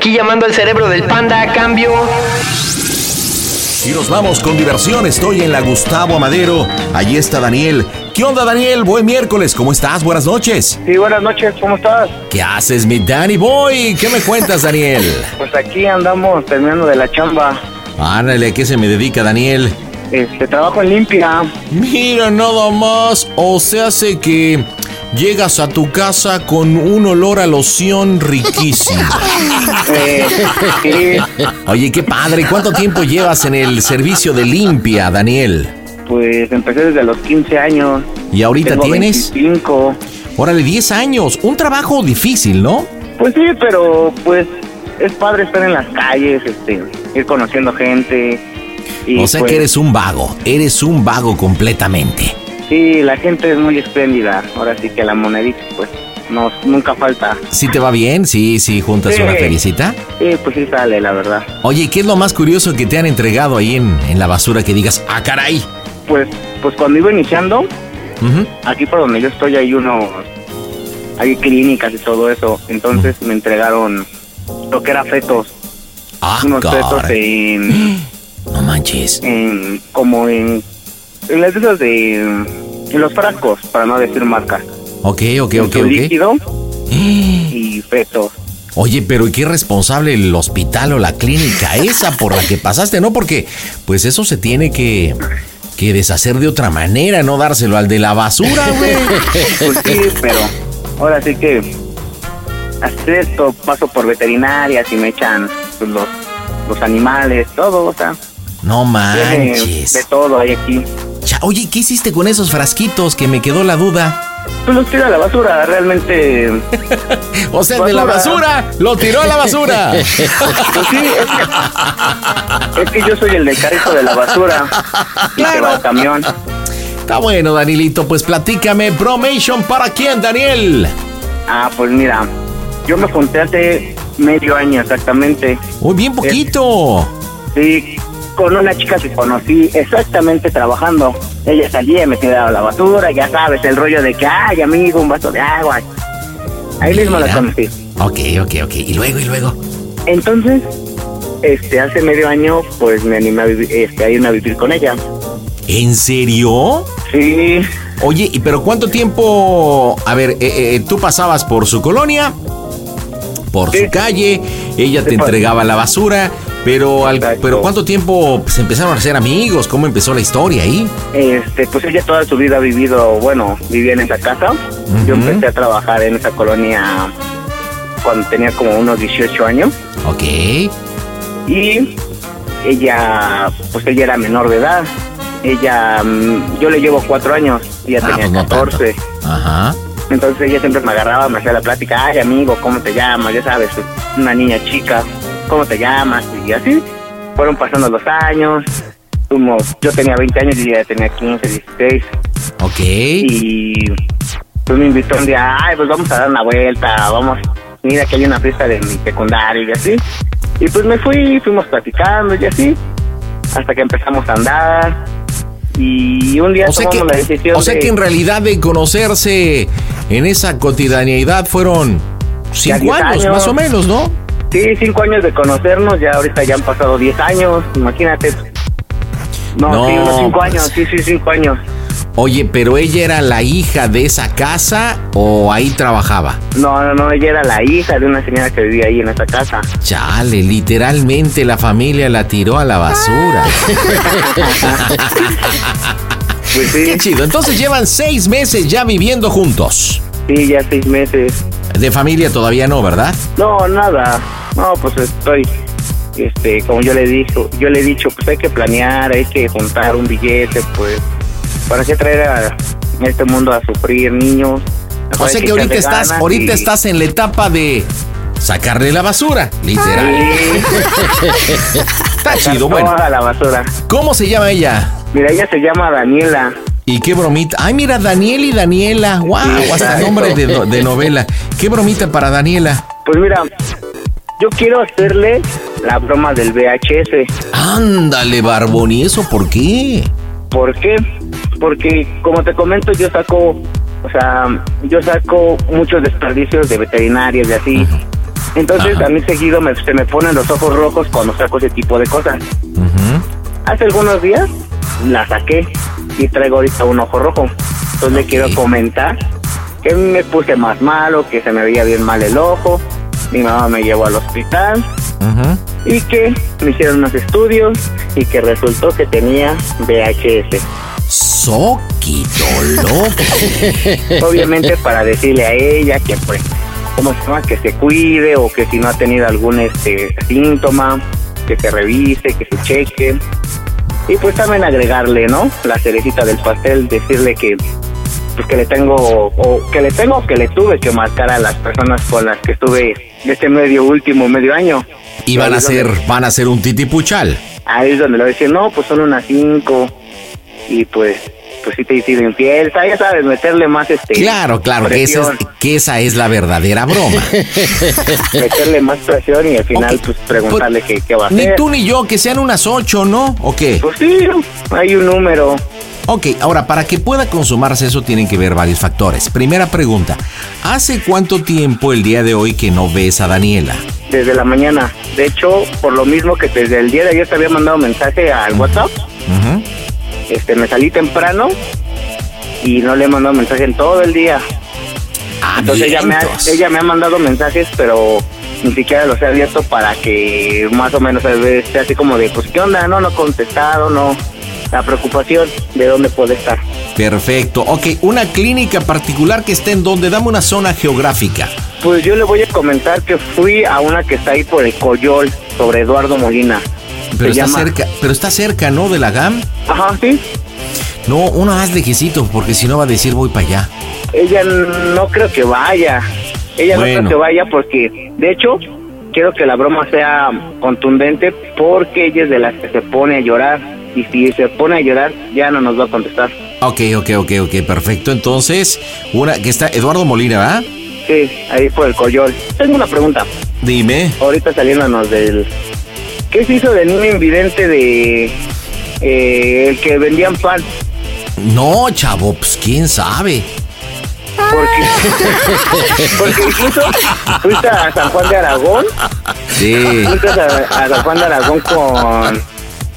Aquí llamando al cerebro del panda a cambio. Y nos vamos con diversión. Estoy en la Gustavo Amadero. Allí está Daniel. ¿Qué onda, Daniel? Buen miércoles. ¿Cómo estás? Buenas noches. Sí, buenas noches. ¿Cómo estás? ¿Qué haces, mi Danny Boy? ¿Qué me cuentas, Daniel? Pues aquí andamos terminando de la chamba. Ándale, ¿a qué se me dedica, Daniel? Este, trabajo en limpia. Mira, nada más. O se hace que llegas a tu casa con un olor a loción riquísimo. Oye, qué padre. ¿Cuánto tiempo llevas en el servicio de limpia, Daniel? pues empecé desde los 15 años. ¿Y ahorita Tengo tienes? 25. Órale, 10 años. Un trabajo difícil, ¿no? Pues sí, pero pues es padre estar en las calles, este, ir conociendo gente. Y o sea pues, que eres un vago. Eres un vago completamente. Sí, la gente es muy espléndida. Ahora sí que la monedita, pues, no, nunca falta. ¿Sí te va bien? Sí, sí, juntas Sí. una felicita. Sí, pues sí sale, la verdad. Oye, ¿qué es lo más curioso que te han entregado ahí en, en la basura que digas, ah, caray? Pues, pues cuando iba iniciando, aquí por donde yo estoy hay unos, hay clínicas y todo eso. Entonces me entregaron lo que era fetos, Ah, unos fetos en, No manches. en como en las de esas de, en los frascos, para no decir marcas. Ok, ok, ok, ok. líquido y fetos. Oye, pero ¿y qué responsable el hospital o la clínica esa por la que pasaste? No, porque pues eso se tiene que, que deshacer de otra manera, no dárselo al de la basura, güey. Pues sí, pero ahora sí que hacer esto, paso por veterinarias y me echan pues, los, los animales, todo, o sea, No manches. de todo hay aquí. Oye, ¿qué hiciste con esos frasquitos? Que me quedó la duda. Pues los tiro a la basura, realmente. O sea, de la basura, lo tiró a la basura. Pues sí, es que, es que yo soy el del carrito de la basura. Y que va el camión. Está bueno, Danilito, pues platícame, Promation para quién, Daniel. Ah, pues mira, yo me junté hace medio año exactamente. Uy, bien poquito. Sí, con una chica que conocí exactamente trabajando. Ella salía y me tiraba la basura, ya sabes, el rollo de que, ay, amigo, un vaso de agua. Ahí mismo la conocí. Ok, ok, ok. Y luego, y luego. Entonces, este, hace medio año, pues me animé a, vivir, este, a irme a vivir con ella. ¿En serio? Sí, Oye, ¿y pero cuánto tiempo? A ver, eh, eh, tú pasabas por su colonia, por Sí. su calle, ella te por- entregaba la basura, pero, al- Exacto. pero ¿cuánto tiempo se empezaron a ser amigos? ¿Cómo empezó la historia ahí? este, pues ella toda su vida ha vivido, bueno, vivía en esa casa. Yo empecé a trabajar en esa colonia cuando tenía como unos 18 años. Ok. Y ella, pues ella era menor de edad. Ella, mm, yo le llevo cuatro años, ella Ah, tenía pues no tanto. 14. Ajá. Entonces ella siempre me agarraba, me hacía la plática, ay amigo, ¿cómo te llamas? Ya sabes, una niña chica, ¿cómo te llamas? Y así, fueron pasando los años, fuimos- yo tenía 20 años y ella tenía 15, 16, Ok. y pues me invitó un día, ay, pues vamos a dar una vuelta, vamos, mira que hay una fiesta de mi secundario y así. Y pues me fui, fuimos platicando y así, hasta que empezamos a andar. Y un día O sea, que, tomamos la decisión o sea de- que en realidad de conocerse en esa cotidianeidad fueron cinco 10 años, años. más o menos, ¿no? Sí, cinco años de conocernos, ya ahorita ya han pasado diez años, imagínate. No, No, sí, unos cinco pues. años, sí, sí, cinco años. Oye, pero ella era la hija de esa casa o ahí trabajaba. No, no, no, ella era la hija de una señora que vivía ahí en esa casa. Chale, literalmente la familia la tiró a la basura. Pues sí, Qué chido. Entonces llevan seis meses ya viviendo juntos. sí, ya seis meses. De familia todavía no, ¿verdad? No, nada. No, pues estoy, este, como yo le dijo, yo le he dicho, pues hay que planear, hay que juntar un billete, pues, para qué traer a este mundo a sufrir niños. O sea que que ahorita estás, ahorita y- estás en la etapa de sacarle la basura, literal. Sí. Está chido, bueno. La basura. ¿Cómo se llama ella? Mira, ella se llama Daniela. Y qué bromita. Ay, mira, Daniel y Daniela. Wow, hasta Exacto. nombre de, de novela. Qué bromita para Daniela. Pues mira, yo quiero hacerle la broma del VHS. Ándale, Barbón. ¿Y eso por qué? ¿Por qué? Porque, como te comento, yo saco, o sea, yo saco muchos desperdicios de veterinarios y así. Entonces, Ajá. a mí seguido me- se me ponen los ojos rojos cuando saco ese tipo de cosas. Hace algunos días la saqué y traigo ahorita un ojo rojo. Entonces le quiero comentar que me puse más malo, que se me veía bien mal el ojo. Mi mamá me llevó al hospital y que me hicieron unos estudios y que resultó que tenía VHS. Soquito loco. Obviamente para decirle a ella que pues, ¿cómo se llama? Que se cuide o que si no ha tenido algún este síntoma, que se revise, que se cheque. Y pues también agregarle, ¿no? La cerecita del pastel, decirle que pues que le tengo o que le tengo o que le tuve que marcar a las personas con las que estuve este medio último medio año. Y van a ser, van a ser un titipuchal. Ahí es donde le voy a decir, no, pues son unas cinco. Y pues, pues sí te sido infiel. Ya sabes, meterle más este. Claro, claro, que esa, es, que esa es la verdadera broma. meterle más presión y al final, pues preguntarle qué, qué va a Ni hacer. tú ni yo, que sean unas ocho, ¿no? ¿O qué? Pues sí, hay un número. Ok, ahora, para que pueda consumarse eso tienen que ver varios factores. Primera pregunta, ¿hace cuánto tiempo el día de hoy que no ves a Daniela? Desde la mañana. De hecho, por lo mismo que desde el día de ayer te había mandado mensaje al WhatsApp. Este, me salí temprano y no le he mandado mensaje en todo el día. Ah, Entonces ella me, ha, ella me ha mandado mensajes, pero ni siquiera los he abierto para que más o menos esté así como de, pues, ¿qué onda? No, no contestado, no. La preocupación de dónde puede estar. Perfecto. Ok, una clínica particular que esté en donde, dame una zona geográfica. Pues yo le voy a comentar que fui a una que está ahí por el Coyol, sobre Eduardo Molina. Pero está llama- cerca, pero está cerca, ¿no? De la GAM. Ajá, sí. No, uno más lejecito, porque si no va a decir voy para allá. Ella no creo que vaya. Ella no creo que vaya porque, de hecho, quiero que la broma sea contundente porque ella es de las que se pone a llorar. Y si se pone a llorar, ya no nos va a contestar. Ok, ok, ok, ok, perfecto. Entonces, una que está Eduardo Molina, ¿va? Sí, ahí por el Coyol. Tengo una pregunta. Dime. Ahorita saliéndonos del... ¿Qué se hizo del niño invidente de... eh, el que vendían pan? No, chavo, pues quién sabe. Porque, porque incluso fuiste a San Juan de Aragón, Sí. fuiste a, a San Juan de Aragón con,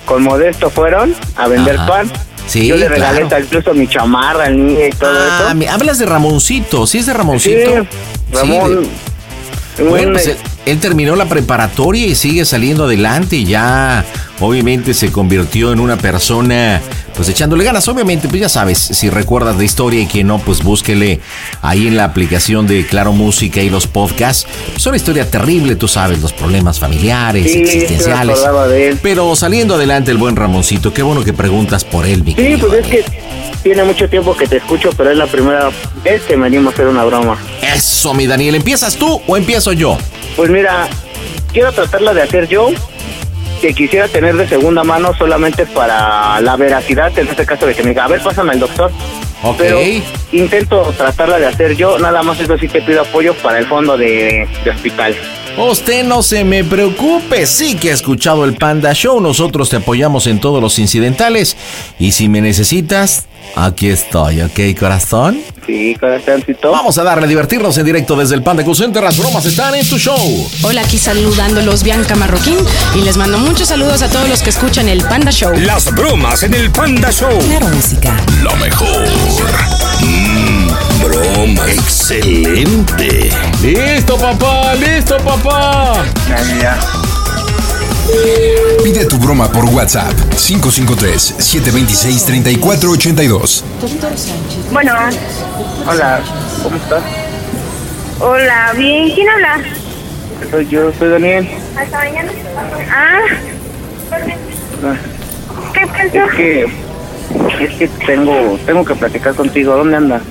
con Modesto fueron a vender Ajá. pan. Sí, Yo le regalé claro. incluso mi chamarra al niño y todo Ah, eso. me- hablas de Ramoncito, ¿sí es de Sí, Ramoncito? Ramón. de- un- Bueno, pues él, terminó la preparatoria y sigue saliendo adelante y ya obviamente se convirtió en una persona pues echándole ganas. Obviamente, pues ya sabes, si recuerdas la historia y que no, pues búsquele ahí en la aplicación de Claro Música y los podcasts. Es una historia terrible, tú sabes, los problemas familiares, Sí, existenciales. de él. Pero saliendo adelante el buen Ramoncito, qué bueno que preguntas por él, mi Sí, querido pues es que tiene mucho tiempo que te escucho, pero es la primera vez que me animo a hacer una broma. Eso, mi Daniel, ¿empiezas tú o empiezo yo? Pues mira, quiero tratarla de hacer yo, que quisiera tener de segunda mano solamente para la veracidad, en este caso de que me diga, a ver, pásame al doctor. Ok. Pero intento tratarla de hacer yo, nada más eso sí te pido apoyo para el fondo de, de hospital. Usted no se me preocupe, sí que ha escuchado el Panda Show, nosotros te apoyamos en todos los incidentales y si me necesitas, aquí estoy, ¿ok, corazón? Sí, corazoncito. Vamos a darle a divertirnos en directo desde el Panda Center, las bromas están en tu show. Hola, aquí saludándolos Bianca Marroquín y les mando muchos saludos a todos los que escuchan el Panda Show. Las bromas en el Panda Show. Claro, música. Lo mejor. Mmm, broma. Excelente. Listo, papá, listo, papá. Pide tu broma por WhatsApp 553-726-3482. Bueno, Hola, ¿cómo estás? hola, bien, ¿quién habla? Soy yo, soy Daniel. Hasta mañana. Ah, ¿qué pasó? Es que, es que tengo, tengo que platicar contigo. ¿Dónde andas?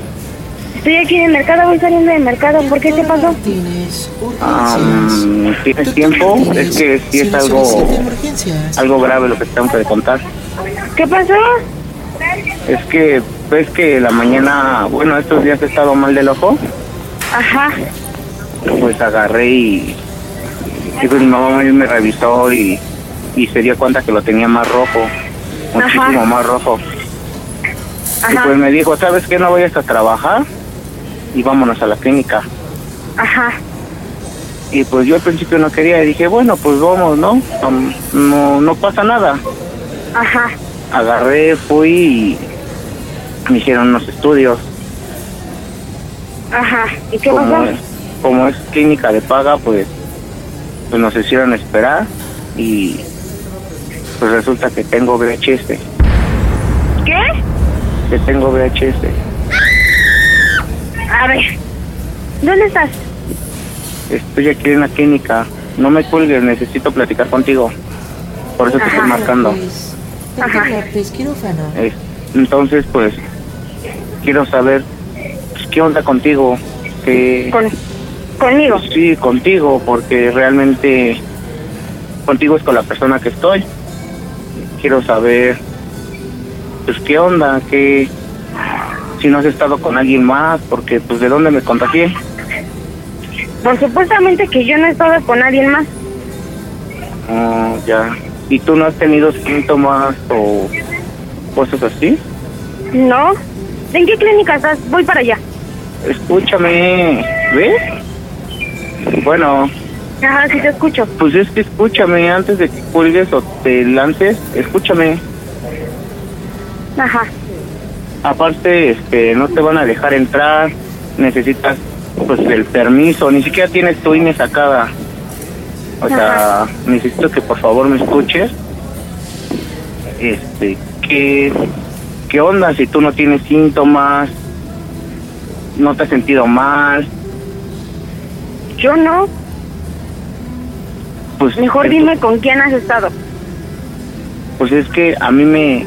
Estoy aquí en el mercado, voy saliendo del mercado, ¿por qué qué pasó? Ah, ¿Tienes tiempo? Es que sí es algo, algo grave lo que te tengo que contar. ¿Qué pasó? Es que ves que la mañana, bueno, estos días he estado mal del ojo, Ajá, pues agarré y, y pues mi mamá me, revisó y, y se dio cuenta que lo tenía más rojo, muchísimo Ajá. más rojo. Y ajá, pues me dijo, ¿sabes qué? No vayas a trabajar y vámonos a la clínica. ajá, Y pues yo al principio no quería y dije, bueno, pues vamos, ¿no? No, no, pasa nada. ajá, Agarré, fui y me hicieron unos estudios. ajá. ¿Y qué como pasó? es, como es clínica de paga, pues, pues nos hicieron esperar y pues resulta que tengo VHS, ¿Qué? que tengo VHS. A ver, ¿dónde estás? Estoy aquí en la clínica, no me cuelgues, necesito platicar contigo. Por eso te estoy Ajá. marcando. Ajá. Es- entonces, pues, quiero saber pues, qué onda contigo. Que, Con, conmigo. Sí, contigo, porque realmente contigo es con la persona que estoy. Quiero saber, pues, qué onda, que si no has estado con alguien más, porque, pues, ¿de dónde me contagié? Por supuestamente que yo no he estado con alguien más. Ah, ya. ¿Y tú no has tenido síntomas o cosas así? ¿No? ¿En qué clínica estás? Voy para allá. Escúchame, ¿ves? Bueno, Ajá, sí te escucho. pues es que escúchame antes de que cuelgues o te lances, escúchame. Ajá. Aparte, este, no te van a dejar entrar, necesitas pues el permiso, ni siquiera tienes tu INE sacada. O sea, necesito que por favor me escuches. Este, ¿qué, ¿qué onda si tú no tienes síntomas? ¿No te has sentido mal? Yo no. Pues Mejor dime con quién has estado. Pues es que a mí me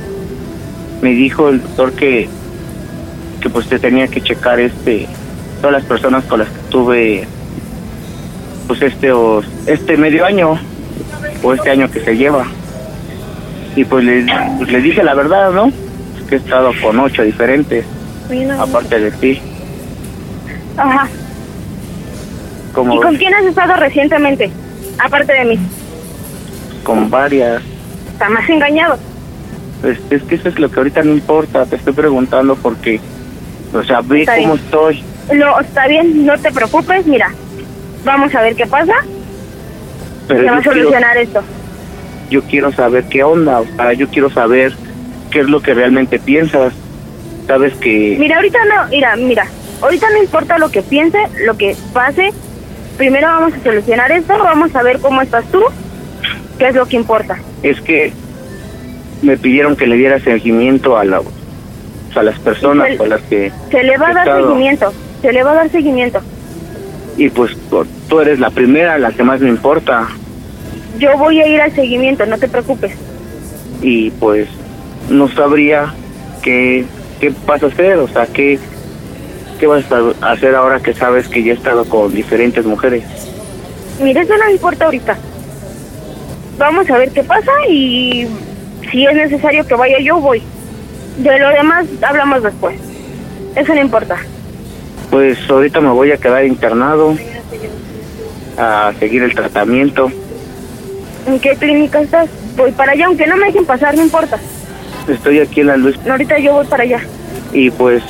me dijo el doctor que que pues te tenía que checar este todas las personas con las que tuve pues este o este medio año o este año que se lleva y pues le, pues le dije la verdad no que he estado con ocho diferentes aparte de ti Ajá. como ¿Y con quién has estado recientemente? Aparte de mí. con varias Está más engañado. Pues, es que eso es lo que ahorita no importa te estoy preguntando porque o sea ve Está cómo bien. estoy No, está bien, no te preocupes. Mira, vamos a ver qué pasa. pero Se va a yo quiero- solucionar esto. yo quiero saber qué onda, o sea, yo quiero saber qué es lo que realmente piensas. Sabes que Mira, ahorita no, mira, mira, ahorita no importa lo que piense, lo que pase. Primero vamos a solucionar esto, vamos a ver cómo estás tú, qué es lo que importa. es que me pidieron que le diera seguimiento a, la, a las personas Se- con las que Se le va a dar estado. seguimiento. Se le va a dar seguimiento. Y pues tú- tú eres la primera, la que más me importa. Yo voy a ir al seguimiento, no te preocupes. Y pues no sabría qué, qué vas a hacer, o sea, qué, qué vas a hacer ahora que sabes que ya he estado con diferentes mujeres. Mira, eso no me importa ahorita. Vamos a ver qué pasa y si es necesario que vaya yo, voy. De lo demás hablamos después. Eso no importa. Pues ahorita me voy a quedar internado a seguir el tratamiento. ¿En qué clínica estás? Voy para allá, aunque no me dejen pasar, no importa. Estoy aquí en la luz Ahorita yo voy para allá. y pues,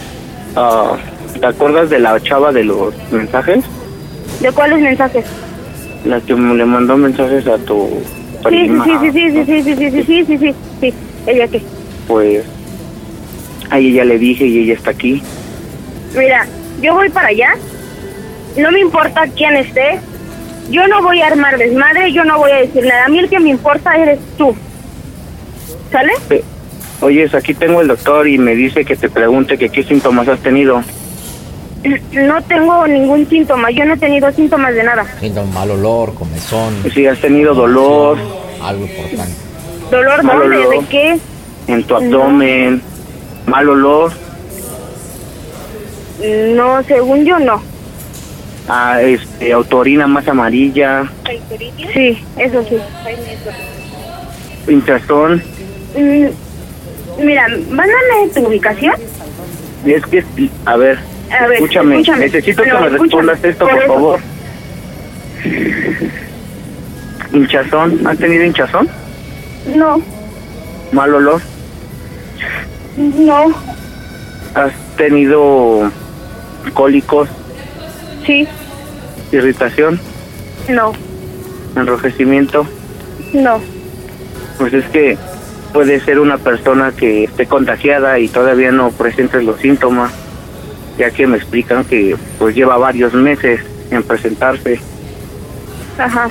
ah, ¿te acuerdas de la chava de los mensajes? ¿De cuáles mensajes? La que me le mandó mensajes a tu prima. sí, sí, sí, sí, sí, sí, sí, sí, sí, sí, sí, sí. ¿Ella qué? Pues, a ella ya le dije y ella está aquí. Mira, yo voy para allá. No me importa quién esté. Yo no voy a armar desmadre, yo no voy a decir nada. A mí el que me importa eres tú. ¿Sale? Eh, Oye, aquí tengo el doctor y me dice que te pregunte que qué síntomas has tenido. No tengo ningún síntoma. Yo no he tenido síntomas de nada. Siento un mal olor, comezón. Si has tenido dolor Algo importante. ¿Dolor Mal dónde? olor. ¿De qué? en tu abdomen, mal olor, No, según yo no. ah, este, autorina más amarilla, Sí, eso sí. hinchazón. Mm, Mira, mándame tu ubicación. Es que, a ver, A ver, escúchame, escúchame. necesito que me respondas esto, Por por favor. Hinchazón, ¿has tenido hinchazón? No, Mal olor, no, has tenido cólicos, sí, irritación, no, enrojecimiento. no. Pues es que puede ser una persona que esté contagiada y todavía no presentes los síntomas, ya que me explican que pues lleva varios meses en presentarse. Ajá.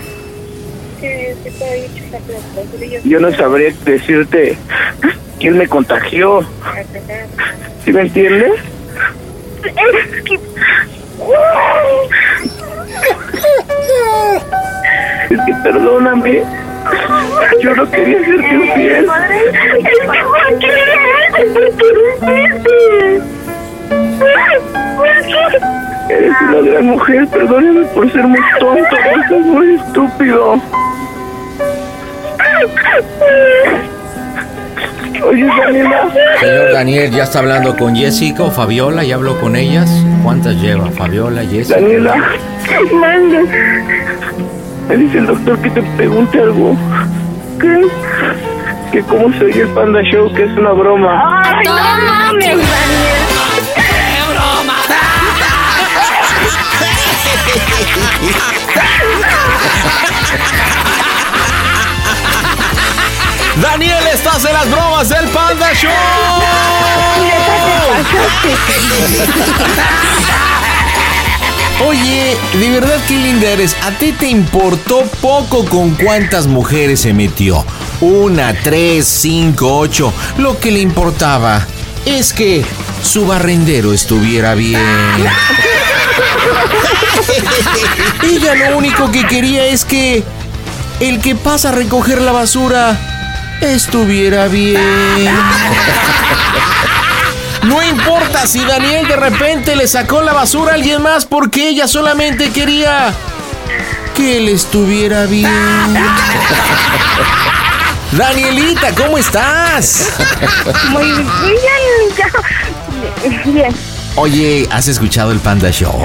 Yo no sabría decirte quién me contagió. ¿Sí me entiendes? Es que... Perdóname. Yo no quería hacerte infiel. Madre, es que Eres una gran mujer, perdóname por ser muy tonto, por ser muy estúpido. Oye, Daniela, Señor Daniel, ¿ya está hablando con Jessica o Fabiola? ¿Ya habló con ellas? ¿Cuántas lleva? Fabiola, Jessica. Daniela, Mande. me dice el doctor que te pregunte algo. ¿Qué? Que cómo se oye el Panda Show, que es una broma. ¡Ay, no mames, Daniel! Estás en las bromas del Panda Show. Oye, de verdad qué linda eres. A ti te importó poco con cuántas mujeres se metió. Una, tres, cinco, ocho. Lo que le importaba es que su barrendero estuviera bien. Ella lo único que quería es que el que pasa a recoger la basura estuviera bien. No importa si Daniel de repente le sacó la basura a alguien más porque ella solamente quería que él estuviera bien. Danielita, ¿cómo estás? Muy bien, ya. Bien. Oye, ¿has escuchado el Panda Show?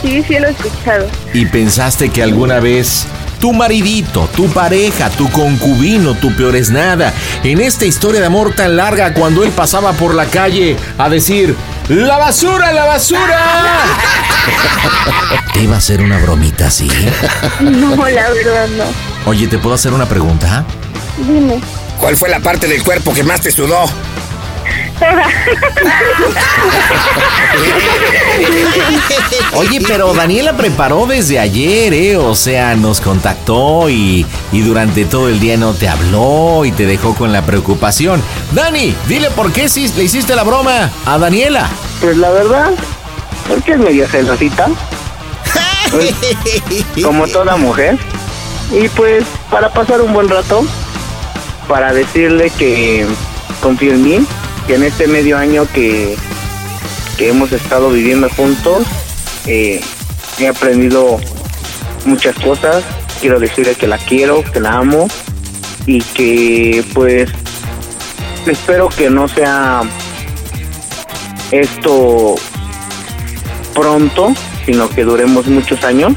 Sí, sí lo he escuchado. ¿Y pensaste que alguna vez tu maridito, tu pareja, tu concubino, tu peor es nada, en esta historia de amor tan larga cuando él pasaba por la calle a decir, ¡La basura, la basura! ¿Te iba a hacer una bromita así? No, la verdad no. Oye, ¿te puedo hacer una pregunta? Dime. ¿Cuál fue la parte del cuerpo que más te sudó? Oye, pero Daniela preparó desde ayer, ¿eh? O sea, nos contactó y, y durante todo el día no te habló y te dejó con la preocupación. Dani, dile por qué le hiciste la broma a Daniela. Pues la verdad, porque es medio celosita. Pues, como toda mujer. Y pues para pasar un buen rato, para decirle que confío en mí, que en este medio año que, que hemos estado viviendo juntos, eh, he aprendido muchas cosas. Quiero decirle que la quiero, que la amo y que pues espero que no sea esto pronto, sino que duremos muchos años.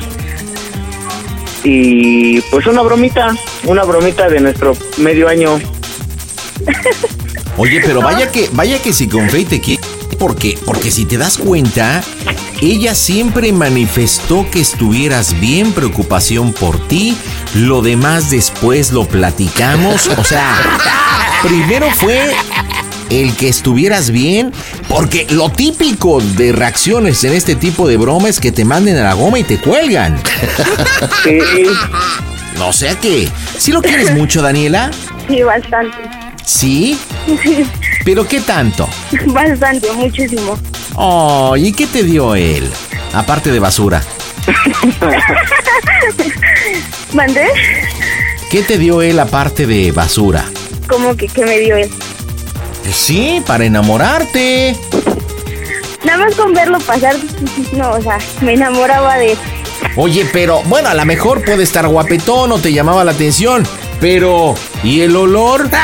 Y pues una bromita, una bromita de nuestro medio año. Oye, pero vaya que, vaya que si con te quiere, porque, porque si te das cuenta, ella siempre manifestó que estuvieras bien, preocupación por ti, lo demás después lo platicamos, o sea, primero fue el que estuvieras bien, porque lo típico de reacciones en este tipo de broma es que te manden a la goma y te cuelgan. Sí, No sé qué. ¿Sí lo quieres mucho, Daniela? Sí, bastante. ¿Sí? ¿Pero qué tanto? Bastante, muchísimo. Oh, ¿y qué te dio él? Aparte de basura. ¿Mandé? ¿Qué te dio él aparte de basura? Como que, que me dio él. Pues sí, para enamorarte. Nada más con verlo pasar, no, o sea, me enamoraba de él. Oye, pero bueno, a lo mejor puede estar guapetón o te llamaba la atención. Pero, ¿y el olor?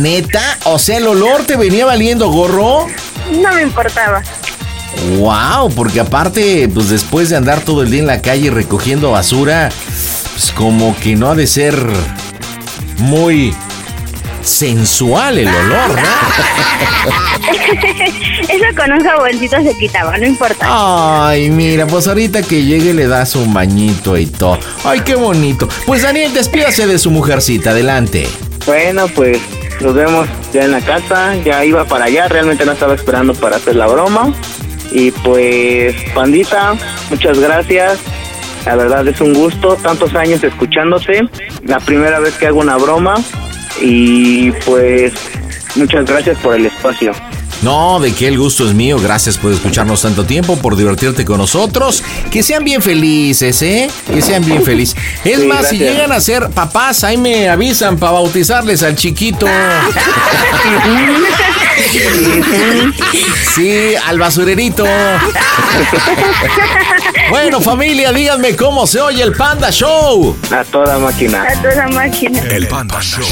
Neta, o sea, el olor te venía valiendo gorro. No me importaba. Wow, porque aparte, pues después de andar todo el día en la calle recogiendo basura, pues como que no ha de ser muy sensual el olor, ¿no? Eso con un jaboncito se quitaba, no importa. Ay, mira, pues ahorita que llegue le das un bañito y todo. Ay, qué bonito. Pues Daniel, despídase de su mujercita, adelante. Bueno, pues nos vemos ya en la casa. Ya iba para allá, realmente no estaba esperando para hacer la broma. Y pues, pandita, muchas gracias. La verdad es un gusto, tantos años escuchándose. La primera vez que hago una broma. Y pues, muchas gracias por el espacio. No, de que el gusto es mío. Gracias por escucharnos tanto tiempo, por divertirte con nosotros. Que sean bien felices, ¿eh? Que sean bien felices. Es Sí, más, si llegan a ser papás, ahí me avisan para bautizarles al chiquito. Sí, al basurerito. Bueno, familia, díganme cómo se oye el Panda Show. A toda máquina. A toda máquina. El Panda Show.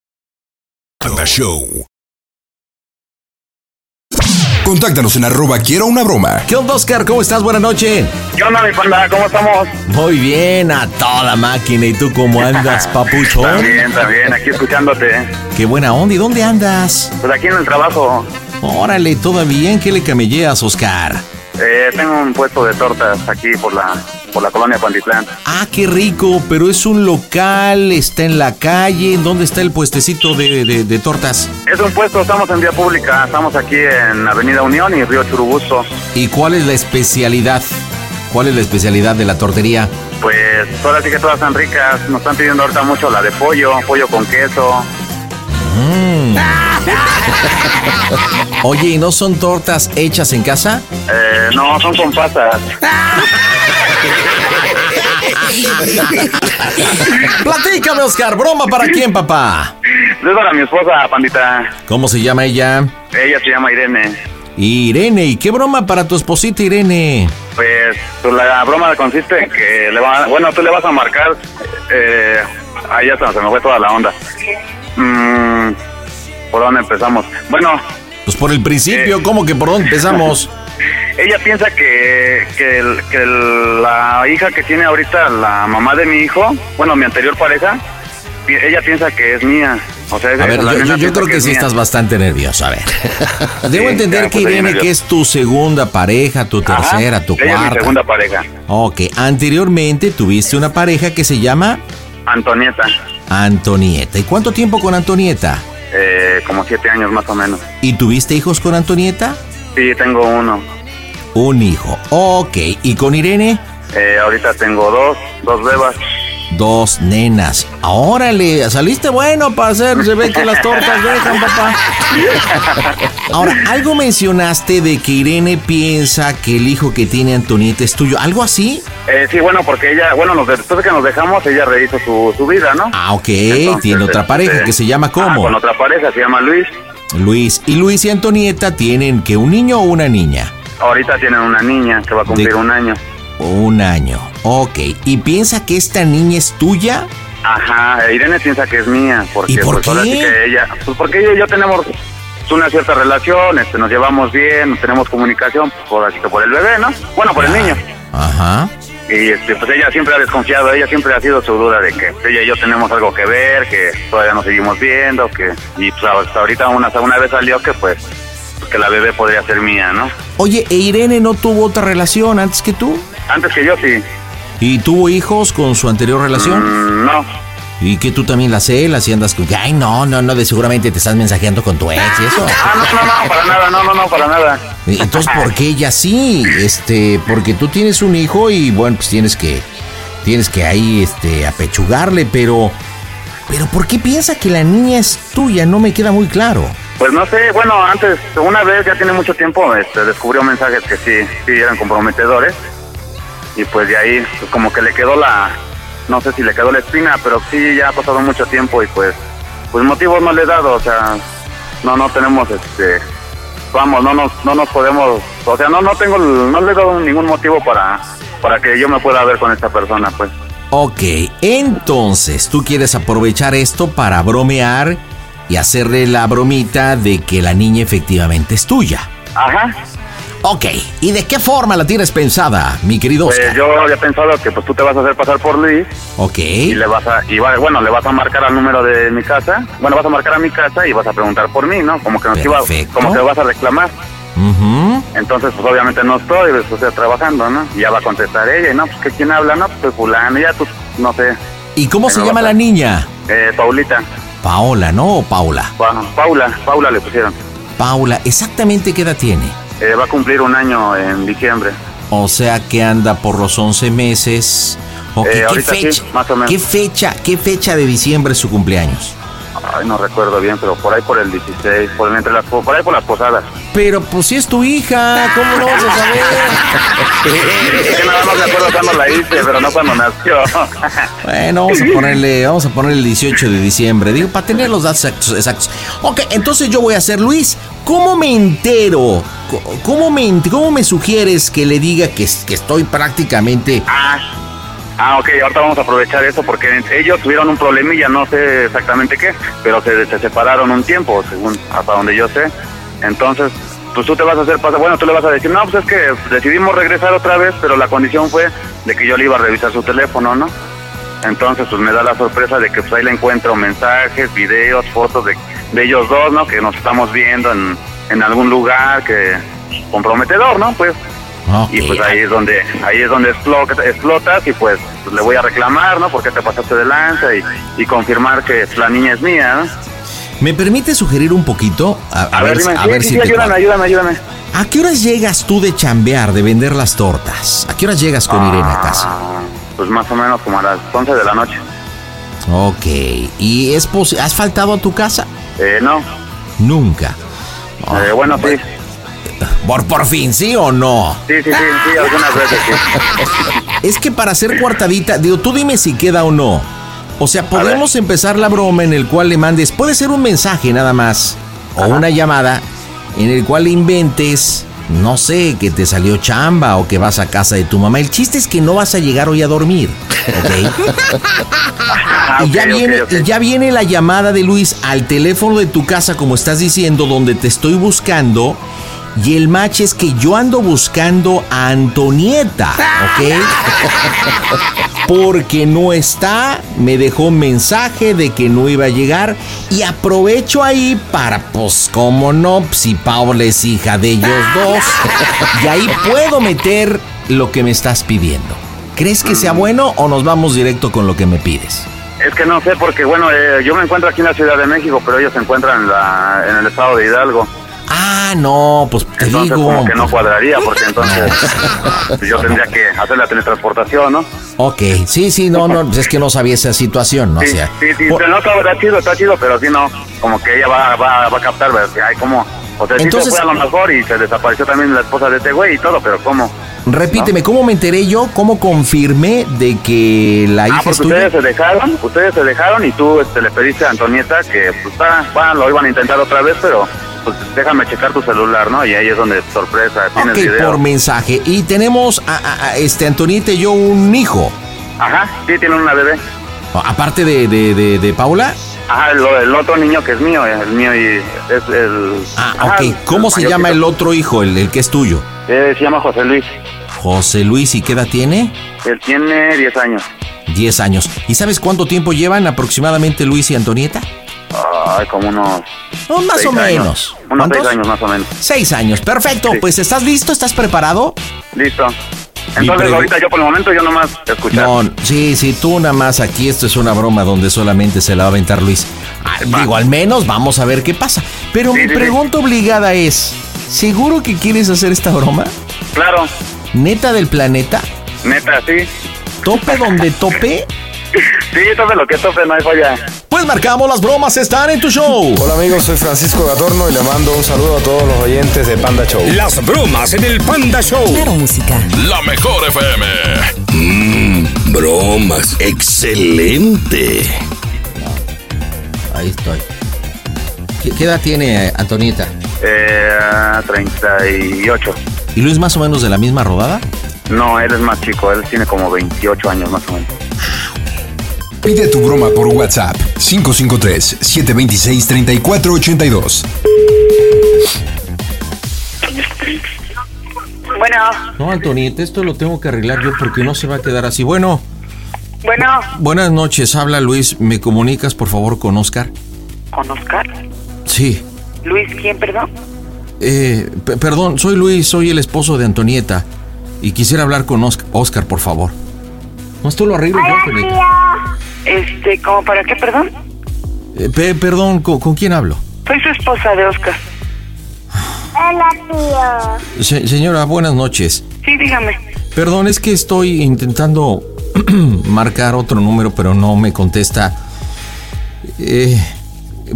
Show. Contáctanos en arroba quiero una broma. ¿Qué onda, Oscar? ¿Cómo estás? Buenas noches. ¿Qué onda, mi panda? ¿Cómo estamos? Muy bien, a toda máquina. ¿Y tú cómo andas, papuchón? También, también, aquí escuchándote. Qué buena onda. ¿Y dónde andas? Pues aquí en el trabajo Órale, ¿todo bien? ¿Qué le camelleas, Oscar? eh, tengo un puesto de tortas aquí por la, por la colonia Pantitlán. Ah, qué rico, pero es un local, está en la calle. ¿Dónde está el puestecito de, de- de tortas? Es un puesto, estamos en vía pública, estamos aquí en Avenida Unión y Río Churubusco. ¿Y cuál es la especialidad? ¿Cuál es la especialidad de la tortería? Pues ahora sí que todas están ricas, nos están pidiendo ahorita mucho la de pollo, pollo con queso. Mm. Oye, ¿y no son tortas hechas en casa? Eh, no, son con pasas. Platícame, Oscar. ¿Broma para quién, papá? Es para mi esposa, pandita. ¿Cómo se llama ella? Ella se llama Irene. Irene. ¿Y qué broma para tu esposita Irene? Pues, pues, la broma consiste en que le va, bueno, tú le vas a marcar eh, ahí ya se me fue toda la onda. Mm, ¿Por dónde empezamos? Bueno, Pues por el principio, ¿cómo que por dónde empezamos? ella piensa que, que, el- que el- la hija que tiene ahorita la mamá de mi hijo, bueno, mi anterior pareja, pi- ella piensa que es mía. O sea, A ver, yo, creo que es sí mía. estás bastante nervioso. A ver. Debo Sí, entender que pues, Irene, que es tu segunda pareja, tu Ajá, tercera, tu ella es mi cuarta. segunda pareja, Ok, anteriormente tuviste una pareja que se llama Antonieta, Antonieta. ¿Y cuánto tiempo con Antonieta? eh, como siete años más o menos. ¿Y tuviste hijos con Antonieta? Sí, tengo uno. Un hijo. Ok, ¿y con Irene? Eh, ahorita tengo dos, dos bebas. Dos nenas. Órale, saliste bueno para hacer. Se ve que las tortas dejan, papá. Ahora, algo mencionaste de que Irene piensa que el hijo que tiene Antonieta es tuyo. ¿Algo así? Eh, sí, bueno, porque ella, bueno, nos, después de que nos dejamos, ella rehizo su, su vida, ¿no? Ah, ok. Entonces, tiene otra pareja este, que se llama Ah, ¿cómo? con otra pareja, se llama Luis. Luis. Y Luis y Antonieta tienen que un niño o una niña. Ahorita tienen una niña que va a cumplir De- un año. Un año. Ok. ¿Y piensa que esta niña es tuya? Ajá, Irene piensa que es mía, porque ¿Y por pues qué? sí que ella, pues porque ella y yo tenemos una cierta relación, este, nos llevamos bien, tenemos comunicación, pues, por así que por el bebé, ¿no? Bueno, por el niño. Ajá. Y este, pues ella siempre ha desconfiado, ella siempre ha sido su duda de que ella y yo tenemos algo que ver, que todavía nos seguimos viendo, que y pues hasta ahorita una, una vez salió que pues que la bebé podría ser mía, ¿no? Oye, ¿e Irene no tuvo otra relación antes que tú? Antes que yo sí. ¿Y tuvo hijos con su anterior relación? Mm, no. ¿Y que tú también la celas y andas con... Ay, no, no, no, de seguramente te estás mensajeando con tu ex y eso. Ah, no, no, no, para nada, no, no, no, para nada. Entonces, ¿por qué ella sí? Este, porque tú tienes un hijo y bueno, pues tienes que... Tienes que ahí, este, apechugarle, pero... Pero ¿por qué piensa que la niña es tuya? No me queda muy claro. Pues no sé, bueno, antes, una vez, ya tiene mucho tiempo, este, descubrió mensajes que sí, sí eran comprometedores. Y pues de ahí, pues como que le quedó la, no sé si le quedó la espina, pero sí, ya ha pasado mucho tiempo y pues, pues motivos no le he dado, o sea, no, no tenemos, este, vamos, no nos, no nos podemos, o sea, no, no tengo, no le he dado ningún motivo para, para que yo me pueda ver con esta persona, pues. Ok, entonces tú quieres aprovechar esto para bromear y hacerle la bromita de que la niña efectivamente es tuya. Ajá. Ok, ¿y de qué forma la tienes pensada, mi querido Pues Oscar? yo había pensado que pues tú te vas a hacer pasar por Luis Ok. y le vas a y va- bueno le vas a marcar al número de mi casa bueno vas a marcar a mi casa y vas a preguntar por mí no como que nos iba como que vas a reclamar entonces pues obviamente no estoy pues, estoy trabajando no y ya va a contestar ella y no pues que quién habla no pues fulano ya tú no sé ¿Y cómo se llama la niña? eh, Paulita Paola, ¿no? ¿O Paula? Pa- Paula Paula le pusieron Paula, ¿exactamente qué edad tiene? Eh, va a cumplir un año en diciembre O sea que anda por los 11 meses. Eh, ¿qué ahorita sí, fecha? más o menos. ¿Qué fecha? ¿Qué fecha de diciembre es su cumpleaños? Ay no recuerdo bien pero por ahí por el 16 por entre las por ahí por las posadas Pero pues si es tu hija, ¿cómo no vas a saber? es que nada más me acuerdo cuando la hice pero no cuando nació Bueno, vamos a ponerle, vamos a ponerle el 18 de diciembre, digo, para tener los datos exactos, exactos. Ok, entonces yo voy a hacer Luis. ¿Cómo me entero? ¿Cómo me, cómo me sugieres que le diga que estoy prácticamente... Ah, ah, ok, ahorita vamos a aprovechar eso porque ellos tuvieron un problemilla, no sé exactamente qué, pero se, se separaron un tiempo, según hasta donde yo sé. Entonces, pues tú te vas a hacer pasar, bueno, tú le vas a decir, no, pues es que decidimos regresar otra vez, pero la condición fue de que yo le iba a revisar su teléfono, ¿no? Entonces, pues me da la sorpresa de que pues ahí le encuentro mensajes, videos, fotos de, de ellos dos, ¿no? Que nos estamos viendo en, en algún lugar que comprometedor, ¿no? Pues Y pues ahí es donde ahí es donde explota- explotas y pues, pues, le voy a reclamar no porque te pasaste de lanza y, y confirmar que la niña es mía ¿no? ¿Me permite sugerir un poquito? A, a a, ver, dime a sí, ver sí, si sí, te ayúdame ayúdame ayúdame ¿A qué horas llegas tú de chambear, de vender las tortas? ¿A qué horas llegas con Irene a casa? Ah, pues más o menos como a las 11 de la noche Ok, ¿y es has faltado a tu casa? eh, no Nunca. eh, bueno sí Por, por fin, ¿sí o no? sí sí sí sí algunas veces sí Es que para hacer cuartadita, digo, tú dime si queda o no. O sea, podemos empezar la broma en el cual le mandes, puede ser un mensaje nada más, o una llamada, en el cual le inventes no sé, que te salió chamba o que vas a casa de tu mamá. El chiste es que no vas a llegar hoy a dormir. ¿ok? Ah, ya y ya viene la llamada de Luis al teléfono de tu casa, como estás diciendo, donde te estoy buscando. Y el match es que yo ando buscando a Antonieta, ¿ok? Porque no está, me dejó un mensaje de que no iba a llegar y aprovecho ahí para, pues, como no, si Paula es hija de ellos dos, y ahí puedo meter lo que me estás pidiendo. ¿Crees que sea bueno o nos vamos directo con lo que me pides? Es que no sé, porque bueno, eh, yo me encuentro aquí en la Ciudad de México, pero ellos se encuentran en, la- en el estado de Hidalgo. Ah, no, pues te Entonces digo. como que no cuadraría, porque entonces yo tendría que hacer la teletransportación, ¿no? Ok, sí, sí, no, no, pues es que no sabía esa situación, ¿no? O Sí, sea, sí, sí, por- pero no, está, está chido, está chido, pero sí no, como que ella va, va, va a captar, ¿verdad? Hay como, o sea, sí Entonces- se fue a lo mejor y se desapareció también la esposa de este güey y todo, pero ¿cómo? repíteme, ¿cómo me enteré yo? ¿Cómo confirmé de que la hija Ah, es porque tuya? ustedes se dejaron, ustedes se dejaron y tú este, le pediste a Antonieta que, pues, ah, bueno, lo iban a intentar otra vez, pero, pues, déjame checar tu celular, ¿no? Y ahí es donde, sorpresa, tienes video. por mensaje. Y tenemos a, a- a, este Antonieta y yo un hijo. Ajá, sí, tienen una bebé. Aparte de, de, de, de Paula. Ajá, el, el otro niño que es mío, el mío y es el... Ah, ajá, ok. ¿Cómo se llama el otro hijo, el, el que es tuyo? Eh, se llama José Luis. José Luis, ¿y qué edad tiene? Él tiene 10 años. 10 años. ¿Y sabes cuánto tiempo llevan aproximadamente Luis y Antonieta? Ay, como unos... No, más seis o años. menos. Unos ¿Cuántos? 6 años más o menos. Seis años. Perfecto. Sí. Pues ¿estás listo? ¿Estás preparado? Listo. Entonces ahorita yo por el momento yo nomás escuchar. No, sí, sí, tú nada más aquí, esto es una broma donde solamente se la va a aventar Luis. Ah, digo, al menos vamos a ver qué pasa. Pero Sí, mi sí. pregunta obligada es, ¿seguro que quieres hacer esta broma? Claro, ¿Neta del planeta? neta, sí. ¿Tope donde tope? Sí, tope lo que tope, no hay falla. Pues marcamos, las bromas están en tu show. Hola amigos, soy Francisco Gatorno y le mando un saludo a todos los oyentes de Panda Show. Las bromas en el Panda Show. Claro, música. La mejor FM. Mmm, bromas. Excelente. Ahí estoy. ¿Qué, qué edad tiene eh, Antonieta? Eh, 38. ¿Y Luis más o menos de la misma rodada? No, él es más chico, él tiene como 28 años más o menos. Pide tu broma por WhatsApp 553-726-3482. Bueno, No, Antonieta, esto lo tengo que arreglar yo porque no se va a quedar así. Bueno, bueno, buenas noches, habla Luis. ¿Me comunicas por favor con Oscar? ¿con Oscar? Sí. ¿Luis quién, perdón? Eh, pe- perdón, soy Luis, soy el esposo de Antonieta. Y quisiera hablar con Oscar, Oscar, por favor. No, esto lo arreglo yo, Antonieta. Este, ¿cómo para qué, perdón? Eh, pe- perdón, ¿con, con quién hablo? Soy su esposa de Oscar. Hola, tío. Se- señora, buenas noches. Sí, dígame. Perdón, es que estoy intentando marcar otro número, pero no me contesta. Eh,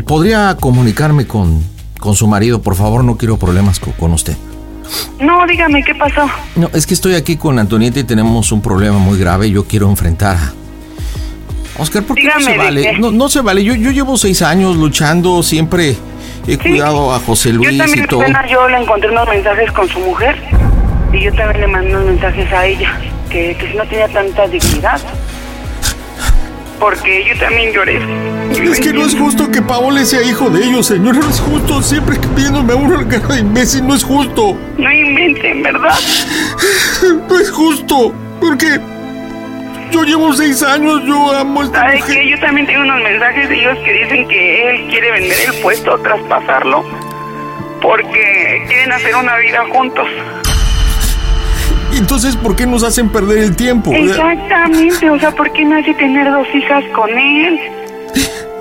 ¿Podría comunicarme con, con su marido? Por favor, no quiero problemas co- con usted. No, dígame, ¿qué pasó? No, es que estoy aquí con Antonieta y tenemos un problema muy grave. Yo quiero enfrentar a. Oscar, ¿por qué no se ¿de vale? No, no se vale. Yo, yo llevo seis años luchando, siempre he cuidado a José Luis yo también y todo. yo le encontré unos mensajes con su mujer y yo también le mandé unos mensajes a ella que, que si no tenía tanta dignidad. Porque yo también lloré. Es que no es justo que Paola sea hijo de ellos, señor. No es justo. Siempre que pidiéndome a uno el cara de imbécil, no es justo. No inventen, ¿verdad? No es justo. Porque yo llevo seis años, yo amo a esta ¿Sabe mujer. qué? Yo también tengo unos mensajes de ellos que dicen que él quiere vender el puesto, traspasarlo, porque quieren hacer una vida juntos. Entonces, ¿por qué nos hacen perder el tiempo? Exactamente, o sea, ¿por qué no hace tener dos hijas con él?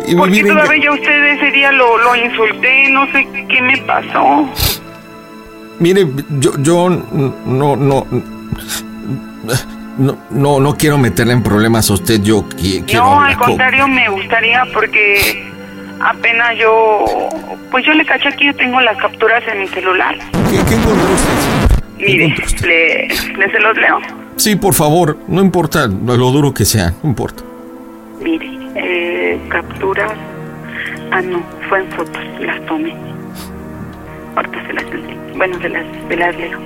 Y Porque todavía yo a usted ese día lo, lo insulté, no sé qué me pasó. Mire, yo, yo no, no, no, no, no quiero meterle en problemas a usted. Yo qui- quiero No, al con- contrario, me gustaría porque apenas yo, pues yo le caché aquí, yo tengo las capturas en mi celular. ¿Qué, qué encontró usted? Mire, le, le se los leo. Sí, por favor, no importa lo duro que sea, no importa. Mire, eh, capturas. Ah, no, fue en fotos, las tomé. Ahorita se las. Bueno, se las, se las leo.